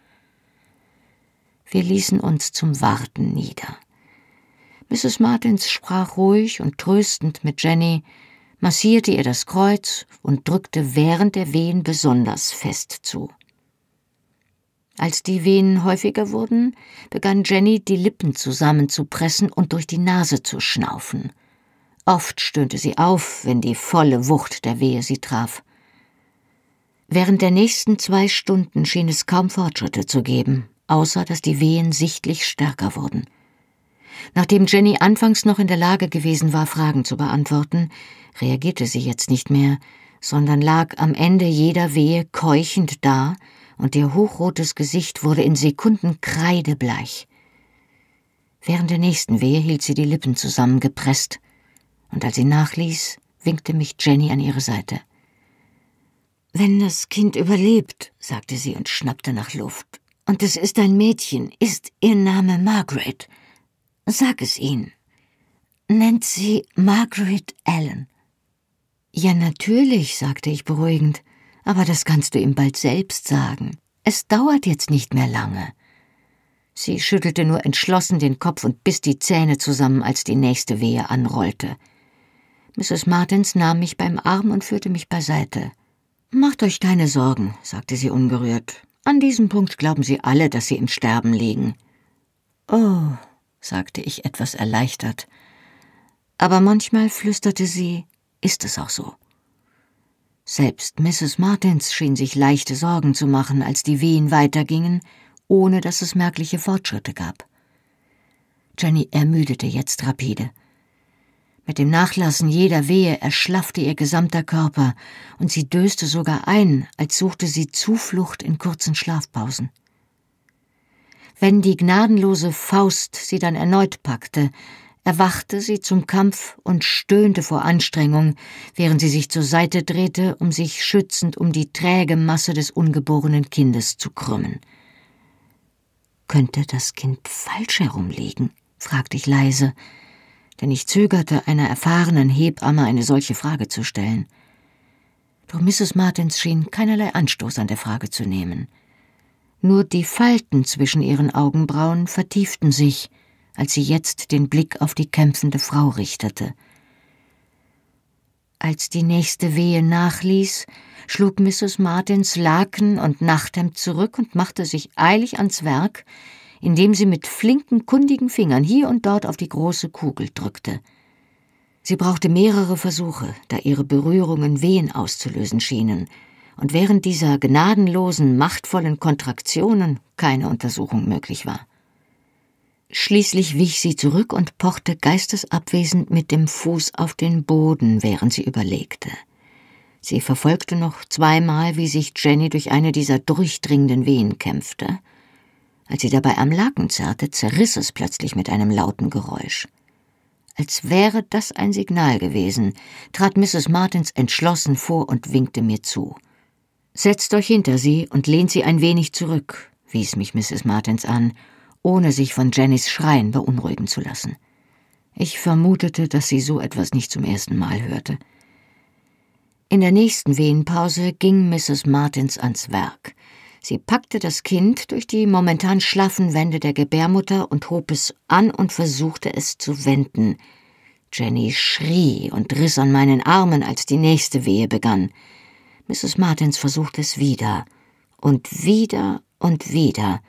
Wir ließen uns zum Warten nieder. Mrs. Martins sprach ruhig und tröstend mit Jenny, massierte ihr das Kreuz und drückte während der Wehen besonders fest zu. Als die Wehen häufiger wurden, begann Jenny die Lippen zusammenzupressen und durch die Nase zu schnaufen. Oft stöhnte sie auf, wenn die volle Wucht der Wehe sie traf. Während der nächsten zwei Stunden schien es kaum Fortschritte zu geben, außer dass die Wehen sichtlich stärker wurden. Nachdem Jenny anfangs noch in der Lage gewesen war, Fragen zu beantworten, reagierte sie jetzt nicht mehr, sondern lag am Ende jeder Wehe keuchend da, und ihr hochrotes Gesicht wurde in Sekunden kreidebleich. Während der nächsten Wehe hielt sie die Lippen zusammengepresst, und als sie nachließ, winkte mich Jenny an ihre Seite. Wenn das Kind überlebt, sagte sie und schnappte nach Luft, und es ist ein Mädchen, ist ihr Name Margaret. Sag es ihnen. Nennt sie Margaret Allen. Ja, natürlich, sagte ich beruhigend, aber das kannst du ihm bald selbst sagen. Es dauert jetzt nicht mehr lange. Sie schüttelte nur entschlossen den Kopf und biss die Zähne zusammen, als die nächste Wehe anrollte. Mrs. Martins nahm mich beim Arm und führte mich beiseite. Macht euch keine Sorgen, sagte sie ungerührt. An diesem Punkt glauben Sie alle, dass Sie im Sterben liegen. Oh, sagte ich etwas erleichtert. Aber manchmal flüsterte sie, ist es auch so. Selbst Mrs. Martins schien sich leichte Sorgen zu machen, als die Wehen weitergingen, ohne dass es merkliche Fortschritte gab. Jenny ermüdete jetzt rapide. Mit dem Nachlassen jeder Wehe erschlaffte ihr gesamter Körper, und sie döste sogar ein, als suchte sie Zuflucht in kurzen Schlafpausen. Wenn die gnadenlose Faust sie dann erneut packte, erwachte sie zum Kampf und stöhnte vor Anstrengung, während sie sich zur Seite drehte, um sich schützend um die träge Masse des ungeborenen Kindes zu krümmen. Könnte das Kind falsch herumliegen? fragte ich leise, denn ich zögerte, einer erfahrenen Hebamme eine solche Frage zu stellen. Doch Mrs. Martins schien keinerlei Anstoß an der Frage zu nehmen. Nur die Falten zwischen ihren Augenbrauen vertieften sich, als sie jetzt den Blick auf die kämpfende Frau richtete. Als die nächste Wehe nachließ, schlug Mrs. Martins Laken und Nachthemd zurück und machte sich eilig ans Werk, indem sie mit flinken, kundigen Fingern hier und dort auf die große Kugel drückte. Sie brauchte mehrere Versuche, da ihre Berührungen Wehen auszulösen schienen, und während dieser gnadenlosen, machtvollen Kontraktionen keine Untersuchung möglich war. Schließlich wich sie zurück und pochte geistesabwesend mit dem Fuß auf den Boden, während sie überlegte. Sie verfolgte noch zweimal, wie sich Jenny durch eine dieser durchdringenden Wehen kämpfte, als sie dabei am Laken zerrte, zerriss es plötzlich mit einem lauten Geräusch. Als wäre das ein Signal gewesen, trat Mrs. Martins entschlossen vor und winkte mir zu. Setzt euch hinter sie und lehnt sie ein wenig zurück, wies mich Mrs. Martins an, ohne sich von Jennys Schreien beunruhigen zu lassen. Ich vermutete, dass sie so etwas nicht zum ersten Mal hörte. In der nächsten Wehenpause ging Mrs. Martins ans Werk. Sie packte das Kind durch die momentan schlaffen Wände der Gebärmutter und hob es an und versuchte es zu wenden. Jenny schrie und riss an meinen Armen, als die nächste Wehe begann. Mrs. Martins versuchte es wieder und wieder und wieder.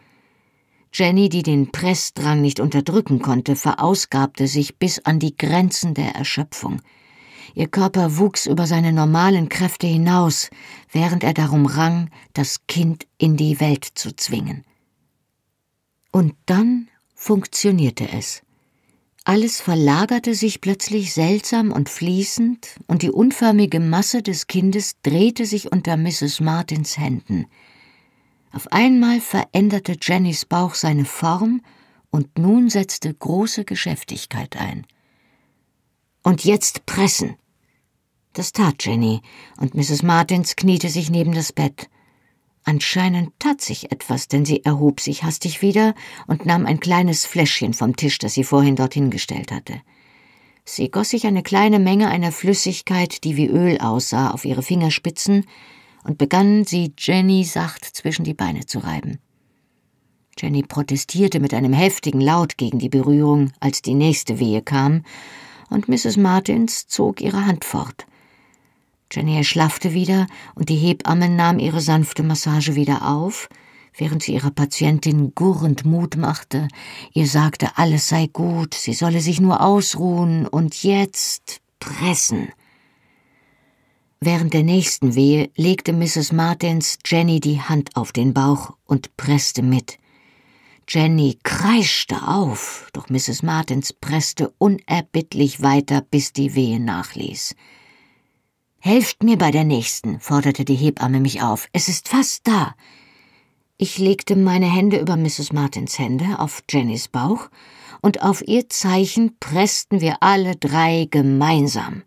Jenny, die den Pressdrang nicht unterdrücken konnte, verausgabte sich bis an die Grenzen der Erschöpfung. Ihr Körper wuchs über seine normalen Kräfte hinaus, während er darum rang, das Kind in die Welt zu zwingen. Und dann funktionierte es. Alles verlagerte sich plötzlich seltsam und fließend, und die unförmige Masse des Kindes drehte sich unter Mrs. Martins Händen. Auf einmal veränderte Jennys Bauch seine Form, und nun setzte große Geschäftigkeit ein. Und jetzt pressen. Das tat Jenny, und Mrs. Martins kniete sich neben das Bett. Anscheinend tat sich etwas, denn sie erhob sich hastig wieder und nahm ein kleines Fläschchen vom Tisch, das sie vorhin dorthin gestellt hatte. Sie goss sich eine kleine Menge einer Flüssigkeit, die wie Öl aussah, auf ihre Fingerspitzen und begann, sie Jenny sacht zwischen die Beine zu reiben. Jenny protestierte mit einem heftigen Laut gegen die Berührung, als die nächste Wehe kam, und Mrs. Martins zog ihre Hand fort. Jenny erschlaffte wieder und die Hebamme nahm ihre sanfte Massage wieder auf, während sie ihrer Patientin gurrend Mut machte, ihr sagte, alles sei gut, sie solle sich nur ausruhen und jetzt pressen. Während der nächsten Wehe legte Mrs. Martins Jenny die Hand auf den Bauch und presste mit. Jenny kreischte auf, doch Mrs. Martins presste unerbittlich weiter, bis die Wehe nachließ. Helft mir bei der nächsten, forderte die Hebamme mich auf. Es ist fast da. Ich legte meine Hände über Mrs. Martins Hände auf Jennys Bauch, und auf ihr Zeichen pressten wir alle drei gemeinsam.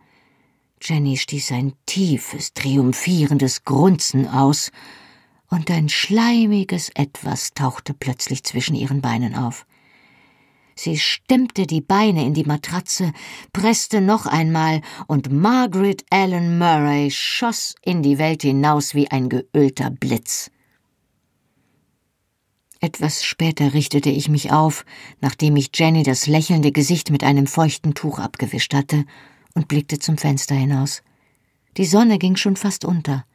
Jenny stieß ein tiefes, triumphierendes Grunzen aus, und ein schleimiges Etwas tauchte plötzlich zwischen ihren Beinen auf. Sie stemmte die Beine in die Matratze, presste noch einmal, und Margaret Allen Murray schoss in die Welt hinaus wie ein geölter Blitz. Etwas später richtete ich mich auf, nachdem ich Jenny das lächelnde Gesicht mit einem feuchten Tuch abgewischt hatte, und blickte zum Fenster hinaus. Die Sonne ging schon fast unter.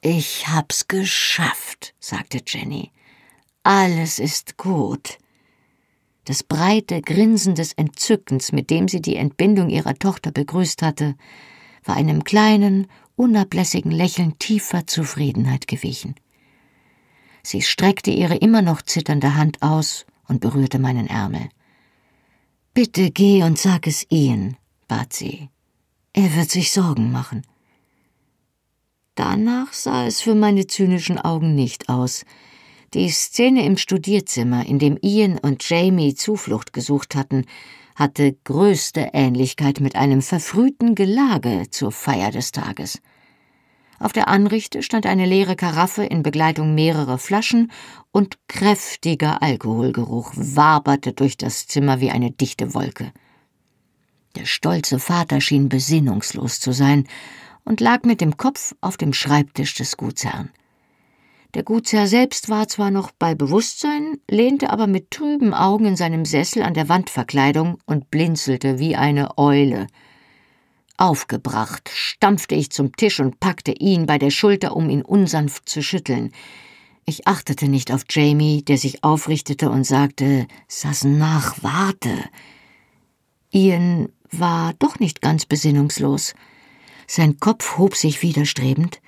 Ich hab's geschafft, sagte Jenny. Alles ist gut. Das breite Grinsen des Entzückens, mit dem sie die Entbindung ihrer Tochter begrüßt hatte, war einem kleinen, unablässigen Lächeln tiefer Zufriedenheit gewichen. Sie streckte ihre immer noch zitternde Hand aus und berührte meinen Ärmel. Bitte geh und sag es Ian, bat sie. Er wird sich Sorgen machen. Danach sah es für meine zynischen Augen nicht aus, die Szene im Studierzimmer, in dem Ian und Jamie Zuflucht gesucht hatten, hatte größte Ähnlichkeit mit einem verfrühten Gelage zur Feier des Tages. Auf der Anrichte stand eine leere Karaffe in Begleitung mehrerer Flaschen und kräftiger Alkoholgeruch waberte durch das Zimmer wie eine dichte Wolke. Der stolze Vater schien besinnungslos zu sein und lag mit dem Kopf auf dem Schreibtisch des Gutsherrn. Der Gutsherr selbst war zwar noch bei Bewusstsein, lehnte aber mit trüben Augen in seinem Sessel an der Wandverkleidung und blinzelte wie eine Eule. Aufgebracht stampfte ich zum Tisch und packte ihn bei der Schulter, um ihn unsanft zu schütteln. Ich achtete nicht auf Jamie, der sich aufrichtete und sagte, Sassen nach, warte. Ian war doch nicht ganz besinnungslos. Sein Kopf hob sich widerstrebend,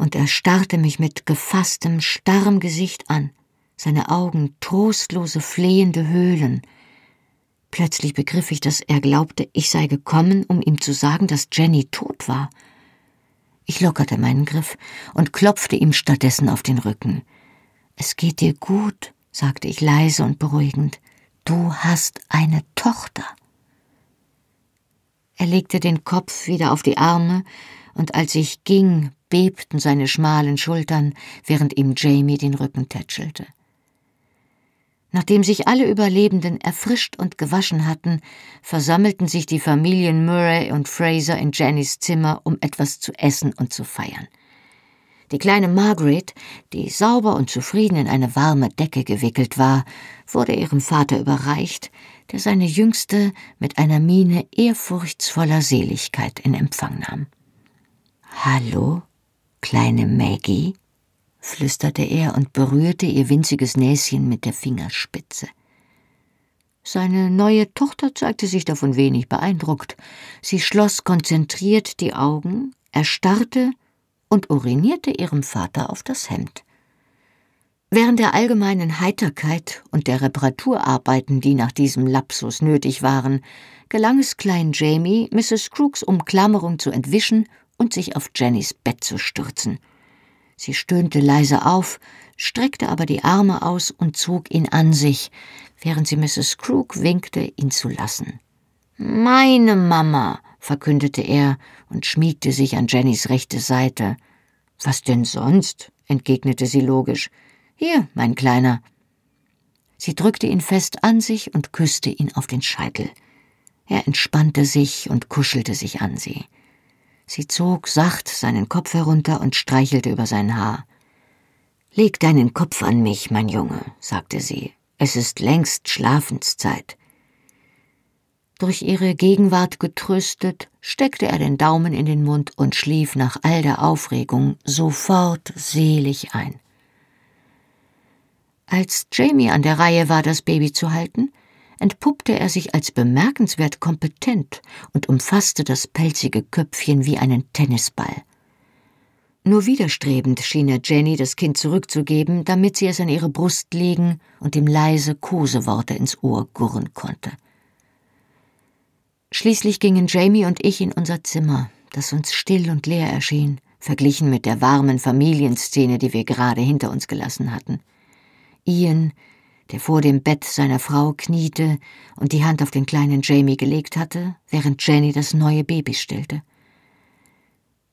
und er starrte mich mit gefasstem, starrem Gesicht an, seine Augen trostlose, flehende Höhlen. Plötzlich begriff ich, dass er glaubte, ich sei gekommen, um ihm zu sagen, dass Jenny tot war. Ich lockerte meinen Griff und klopfte ihm stattdessen auf den Rücken. Es geht dir gut, sagte ich leise und beruhigend. Du hast eine Tochter. Er legte den Kopf wieder auf die Arme, und als ich ging, bebten seine schmalen Schultern, während ihm Jamie den Rücken tätschelte. Nachdem sich alle Überlebenden erfrischt und gewaschen hatten, versammelten sich die Familien Murray und Fraser in Jennys Zimmer, um etwas zu essen und zu feiern. Die kleine Margaret, die sauber und zufrieden in eine warme Decke gewickelt war, wurde ihrem Vater überreicht, der seine Jüngste mit einer Miene ehrfurchtsvoller Seligkeit in Empfang nahm. Hallo, Kleine Maggie, flüsterte er und berührte ihr winziges Näschen mit der Fingerspitze. Seine neue Tochter zeigte sich davon wenig beeindruckt. Sie schloss konzentriert die Augen, erstarrte und urinierte ihrem Vater auf das Hemd. Während der allgemeinen Heiterkeit und der Reparaturarbeiten, die nach diesem Lapsus nötig waren, gelang es Klein Jamie, Mrs. Crooks Umklammerung zu entwischen und sich auf Jennys Bett zu stürzen. Sie stöhnte leise auf, streckte aber die Arme aus und zog ihn an sich, während sie Mrs. Crook winkte, ihn zu lassen. Meine Mama, verkündete er und schmiegte sich an Jennys rechte Seite. Was denn sonst? entgegnete sie logisch. Hier, mein Kleiner. Sie drückte ihn fest an sich und küsste ihn auf den Scheitel. Er entspannte sich und kuschelte sich an sie. Sie zog sacht seinen Kopf herunter und streichelte über sein Haar. Leg deinen Kopf an mich, mein Junge, sagte sie. Es ist längst Schlafenszeit. Durch ihre Gegenwart getröstet, steckte er den Daumen in den Mund und schlief nach all der Aufregung sofort selig ein. Als Jamie an der Reihe war, das Baby zu halten, entpuppte er sich als bemerkenswert kompetent und umfasste das pelzige Köpfchen wie einen Tennisball. Nur widerstrebend schien er Jenny das Kind zurückzugeben, damit sie es an ihre Brust legen und ihm leise Koseworte ins Ohr gurren konnte. Schließlich gingen Jamie und ich in unser Zimmer, das uns still und leer erschien, verglichen mit der warmen Familienszene, die wir gerade hinter uns gelassen hatten. Ian, der vor dem Bett seiner Frau kniete und die Hand auf den kleinen Jamie gelegt hatte, während Jenny das neue Baby stillte.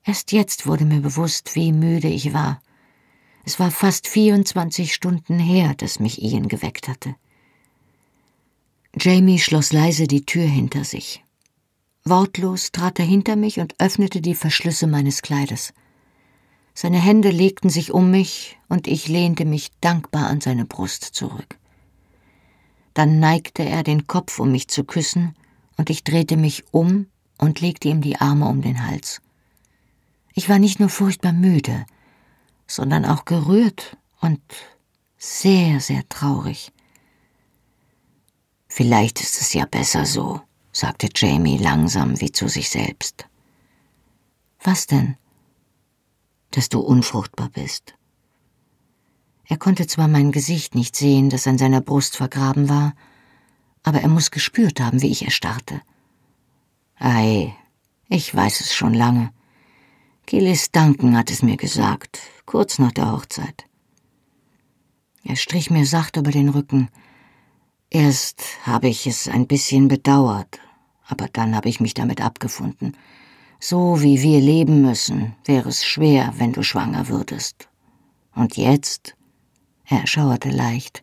Erst jetzt wurde mir bewusst, wie müde ich war. Es war fast 24 Stunden her, dass mich Ian geweckt hatte. Jamie schloss leise die Tür hinter sich. Wortlos trat er hinter mich und öffnete die Verschlüsse meines Kleides. Seine Hände legten sich um mich und ich lehnte mich dankbar an seine Brust zurück. Dann neigte er den Kopf, um mich zu küssen, und ich drehte mich um und legte ihm die Arme um den Hals. Ich war nicht nur furchtbar müde, sondern auch gerührt und sehr, sehr traurig. Vielleicht ist es ja besser so, sagte Jamie langsam wie zu sich selbst. Was denn? Dass du unfruchtbar bist. Er konnte zwar mein Gesicht nicht sehen, das an seiner Brust vergraben war, aber er muss gespürt haben, wie ich erstarrte. Ei, ich weiß es schon lange. Gillis Duncan hat es mir gesagt, kurz nach der Hochzeit. Er strich mir sacht über den Rücken. Erst habe ich es ein bisschen bedauert, aber dann habe ich mich damit abgefunden. So wie wir leben müssen, wäre es schwer, wenn du schwanger würdest. Und jetzt? Er schauerte leicht.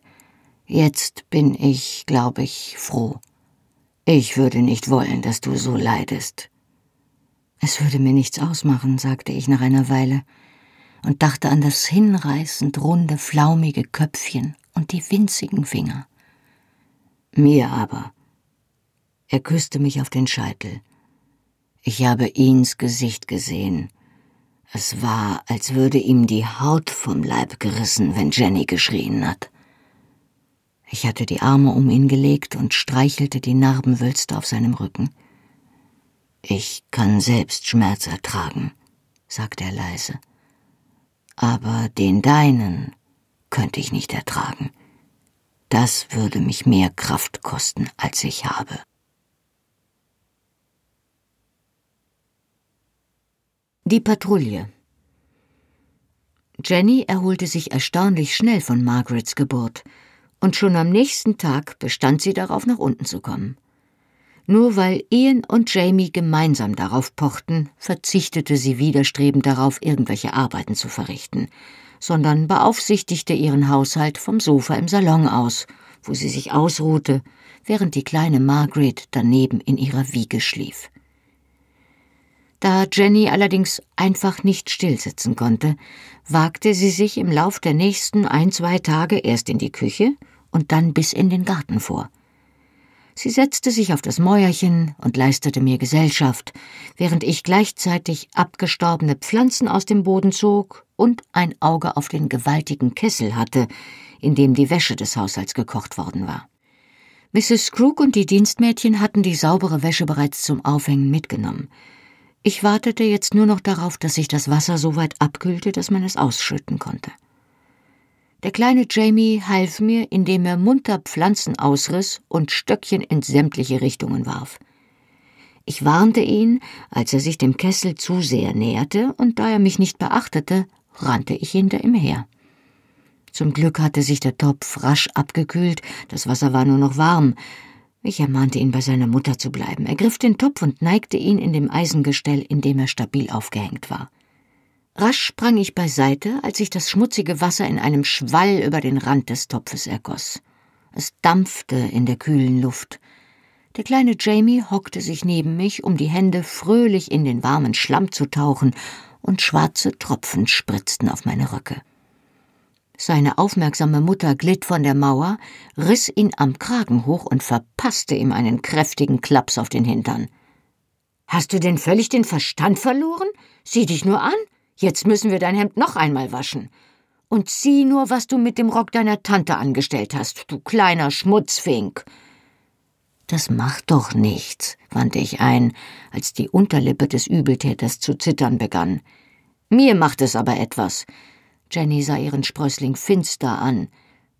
Jetzt bin ich, glaube ich, froh. Ich würde nicht wollen, dass du so leidest. Es würde mir nichts ausmachen, sagte ich nach einer Weile und dachte an das hinreißend runde, flaumige Köpfchen und die winzigen Finger. Mir aber. Er küsste mich auf den Scheitel. Ich habe ihns Gesicht gesehen. Es war, als würde ihm die Haut vom Leib gerissen, wenn Jenny geschrien hat. Ich hatte die Arme um ihn gelegt und streichelte die Narbenwülste auf seinem Rücken. Ich kann selbst Schmerz ertragen, sagte er leise. Aber den deinen könnte ich nicht ertragen. Das würde mich mehr Kraft kosten, als ich habe. Die Patrouille Jenny erholte sich erstaunlich schnell von Margarets Geburt, und schon am nächsten Tag bestand sie darauf, nach unten zu kommen. Nur weil Ian und Jamie gemeinsam darauf pochten, verzichtete sie widerstrebend darauf, irgendwelche Arbeiten zu verrichten, sondern beaufsichtigte ihren Haushalt vom Sofa im Salon aus, wo sie sich ausruhte, während die kleine Margaret daneben in ihrer Wiege schlief. Da Jenny allerdings einfach nicht stillsitzen konnte, wagte sie sich im Lauf der nächsten ein, zwei Tage erst in die Küche und dann bis in den Garten vor – Sie setzte sich auf das Mäuerchen und leistete mir Gesellschaft, während ich gleichzeitig abgestorbene Pflanzen aus dem Boden zog und ein Auge auf den gewaltigen Kessel hatte, in dem die Wäsche des Haushalts gekocht worden war. Mrs. Crook und die Dienstmädchen hatten die saubere Wäsche bereits zum Aufhängen mitgenommen. Ich wartete jetzt nur noch darauf, dass sich das Wasser so weit abkühlte, dass man es ausschütten konnte. Der kleine Jamie half mir, indem er munter Pflanzen ausriss und Stöckchen in sämtliche Richtungen warf. Ich warnte ihn, als er sich dem Kessel zu sehr näherte, und da er mich nicht beachtete, rannte ich hinter ihm her. Zum Glück hatte sich der Topf rasch abgekühlt, das Wasser war nur noch warm. Ich ermahnte ihn, bei seiner Mutter zu bleiben. Er griff den Topf und neigte ihn in dem Eisengestell, in dem er stabil aufgehängt war. Rasch sprang ich beiseite, als sich das schmutzige Wasser in einem Schwall über den Rand des Topfes ergoss. Es dampfte in der kühlen Luft. Der kleine Jamie hockte sich neben mich, um die Hände fröhlich in den warmen Schlamm zu tauchen, und schwarze Tropfen spritzten auf meine Röcke. Seine aufmerksame Mutter glitt von der Mauer, riss ihn am Kragen hoch und verpasste ihm einen kräftigen Klaps auf den Hintern. Hast du denn völlig den Verstand verloren? Sieh dich nur an. Jetzt müssen wir dein Hemd noch einmal waschen. Und sieh nur, was du mit dem Rock deiner Tante angestellt hast, du kleiner Schmutzfink. Das macht doch nichts, wandte ich ein, als die Unterlippe des Übeltäters zu zittern begann. Mir macht es aber etwas. Jenny sah ihren Sprössling finster an.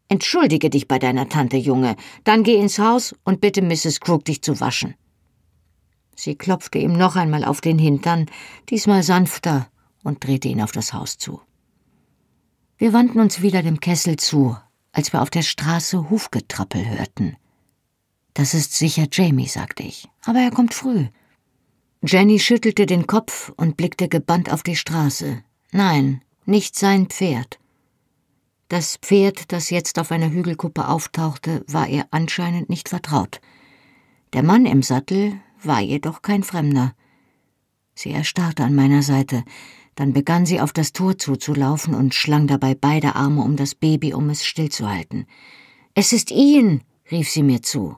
Entschuldige dich bei deiner Tante, Junge, dann geh ins Haus und bitte Mrs. Crook, dich zu waschen. Sie klopfte ihm noch einmal auf den Hintern, diesmal sanfter, und drehte ihn auf das Haus zu. Wir wandten uns wieder dem Kessel zu, als wir auf der Straße Hufgetrappel hörten. Das ist sicher Jamie, sagte ich, aber er kommt früh. Jenny schüttelte den Kopf und blickte gebannt auf die Straße. Nein, nicht sein Pferd. Das Pferd, das jetzt auf einer Hügelkuppe auftauchte, war ihr anscheinend nicht vertraut. Der Mann im Sattel war jedoch kein Fremder. Sie erstarrte an meiner Seite, dann begann sie auf das Tor zuzulaufen und schlang dabei beide Arme um das Baby, um es stillzuhalten. Es ist Ian, rief sie mir zu.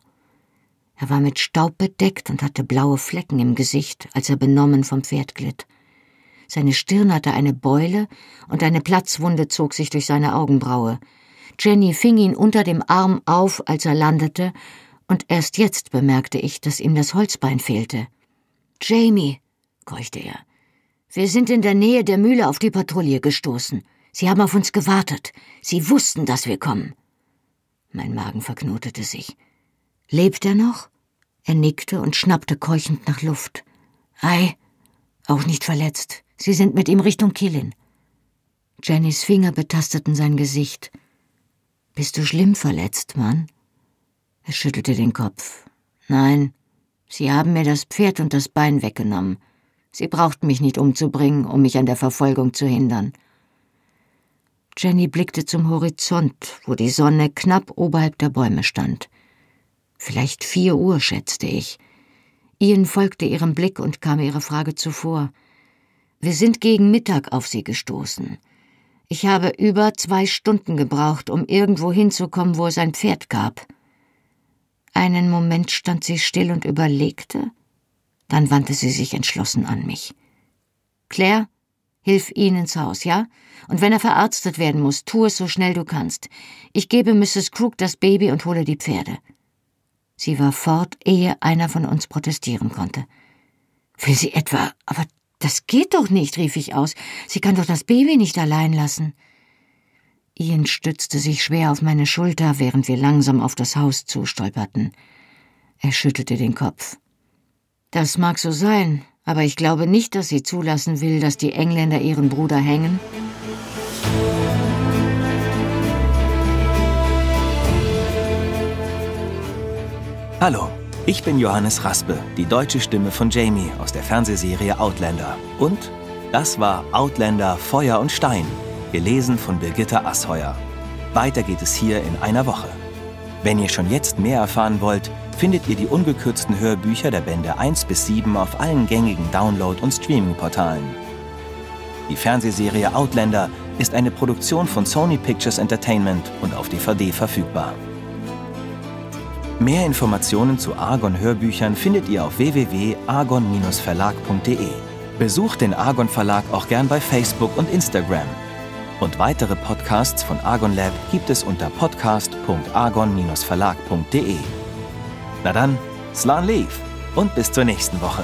Er war mit Staub bedeckt und hatte blaue Flecken im Gesicht, als er benommen vom Pferd glitt. Seine Stirn hatte eine Beule und eine Platzwunde zog sich durch seine Augenbraue. Jenny fing ihn unter dem Arm auf, als er landete, und erst jetzt bemerkte ich, dass ihm das Holzbein fehlte. Jamie, keuchte er, wir sind in der Nähe der Mühle auf die Patrouille gestoßen. Sie haben auf uns gewartet. Sie wussten, dass wir kommen. Mein Magen verknotete sich. Lebt er noch? Er nickte und schnappte keuchend nach Luft. Ei, auch nicht verletzt. Sie sind mit ihm Richtung Killin. Jennys Finger betasteten sein Gesicht. Bist du schlimm verletzt, Mann? Er schüttelte den Kopf. Nein, Sie haben mir das Pferd und das Bein weggenommen. Sie brauchten mich nicht umzubringen, um mich an der Verfolgung zu hindern. Jenny blickte zum Horizont, wo die Sonne knapp oberhalb der Bäume stand. Vielleicht vier Uhr, schätzte ich. Ian folgte ihrem Blick und kam ihre Frage zuvor. Wir sind gegen Mittag auf sie gestoßen. Ich habe über zwei Stunden gebraucht, um irgendwo hinzukommen, wo es ein Pferd gab. Einen Moment stand sie still und überlegte, dann wandte sie sich entschlossen an mich. Claire, hilf ihn ins Haus, ja? Und wenn er verarztet werden muss, tu es so schnell du kannst. Ich gebe Mrs. Crook das Baby und hole die Pferde. Sie war fort, ehe einer von uns protestieren konnte. Will sie etwa. Aber das geht doch nicht, rief ich aus. Sie kann doch das Baby nicht allein lassen. Ian stützte sich schwer auf meine Schulter, während wir langsam auf das Haus zustolperten. Er schüttelte den Kopf. Das mag so sein, aber ich glaube nicht, dass sie zulassen will, dass die Engländer ihren Bruder hängen. Hallo, ich bin Johannes Raspe, die deutsche Stimme von Jamie aus der Fernsehserie Outlander. Und das war Outlander Feuer und Stein, gelesen von Birgitta Asheuer. Weiter geht es hier in einer Woche. Wenn ihr schon jetzt mehr erfahren wollt, findet ihr die ungekürzten Hörbücher der Bände 1 bis 7 auf allen gängigen Download- und Streaming-Portalen. Die Fernsehserie Outlander ist eine Produktion von Sony Pictures Entertainment und auf DVD verfügbar. Mehr Informationen zu Argon Hörbüchern findet ihr auf www.argon-verlag.de. Besucht den Argon Verlag auch gern bei Facebook und Instagram. Und weitere Podcasts von Argon Lab gibt es unter podcast.argon-verlag.de. Na dann, Slan Leaf und bis zur nächsten Woche.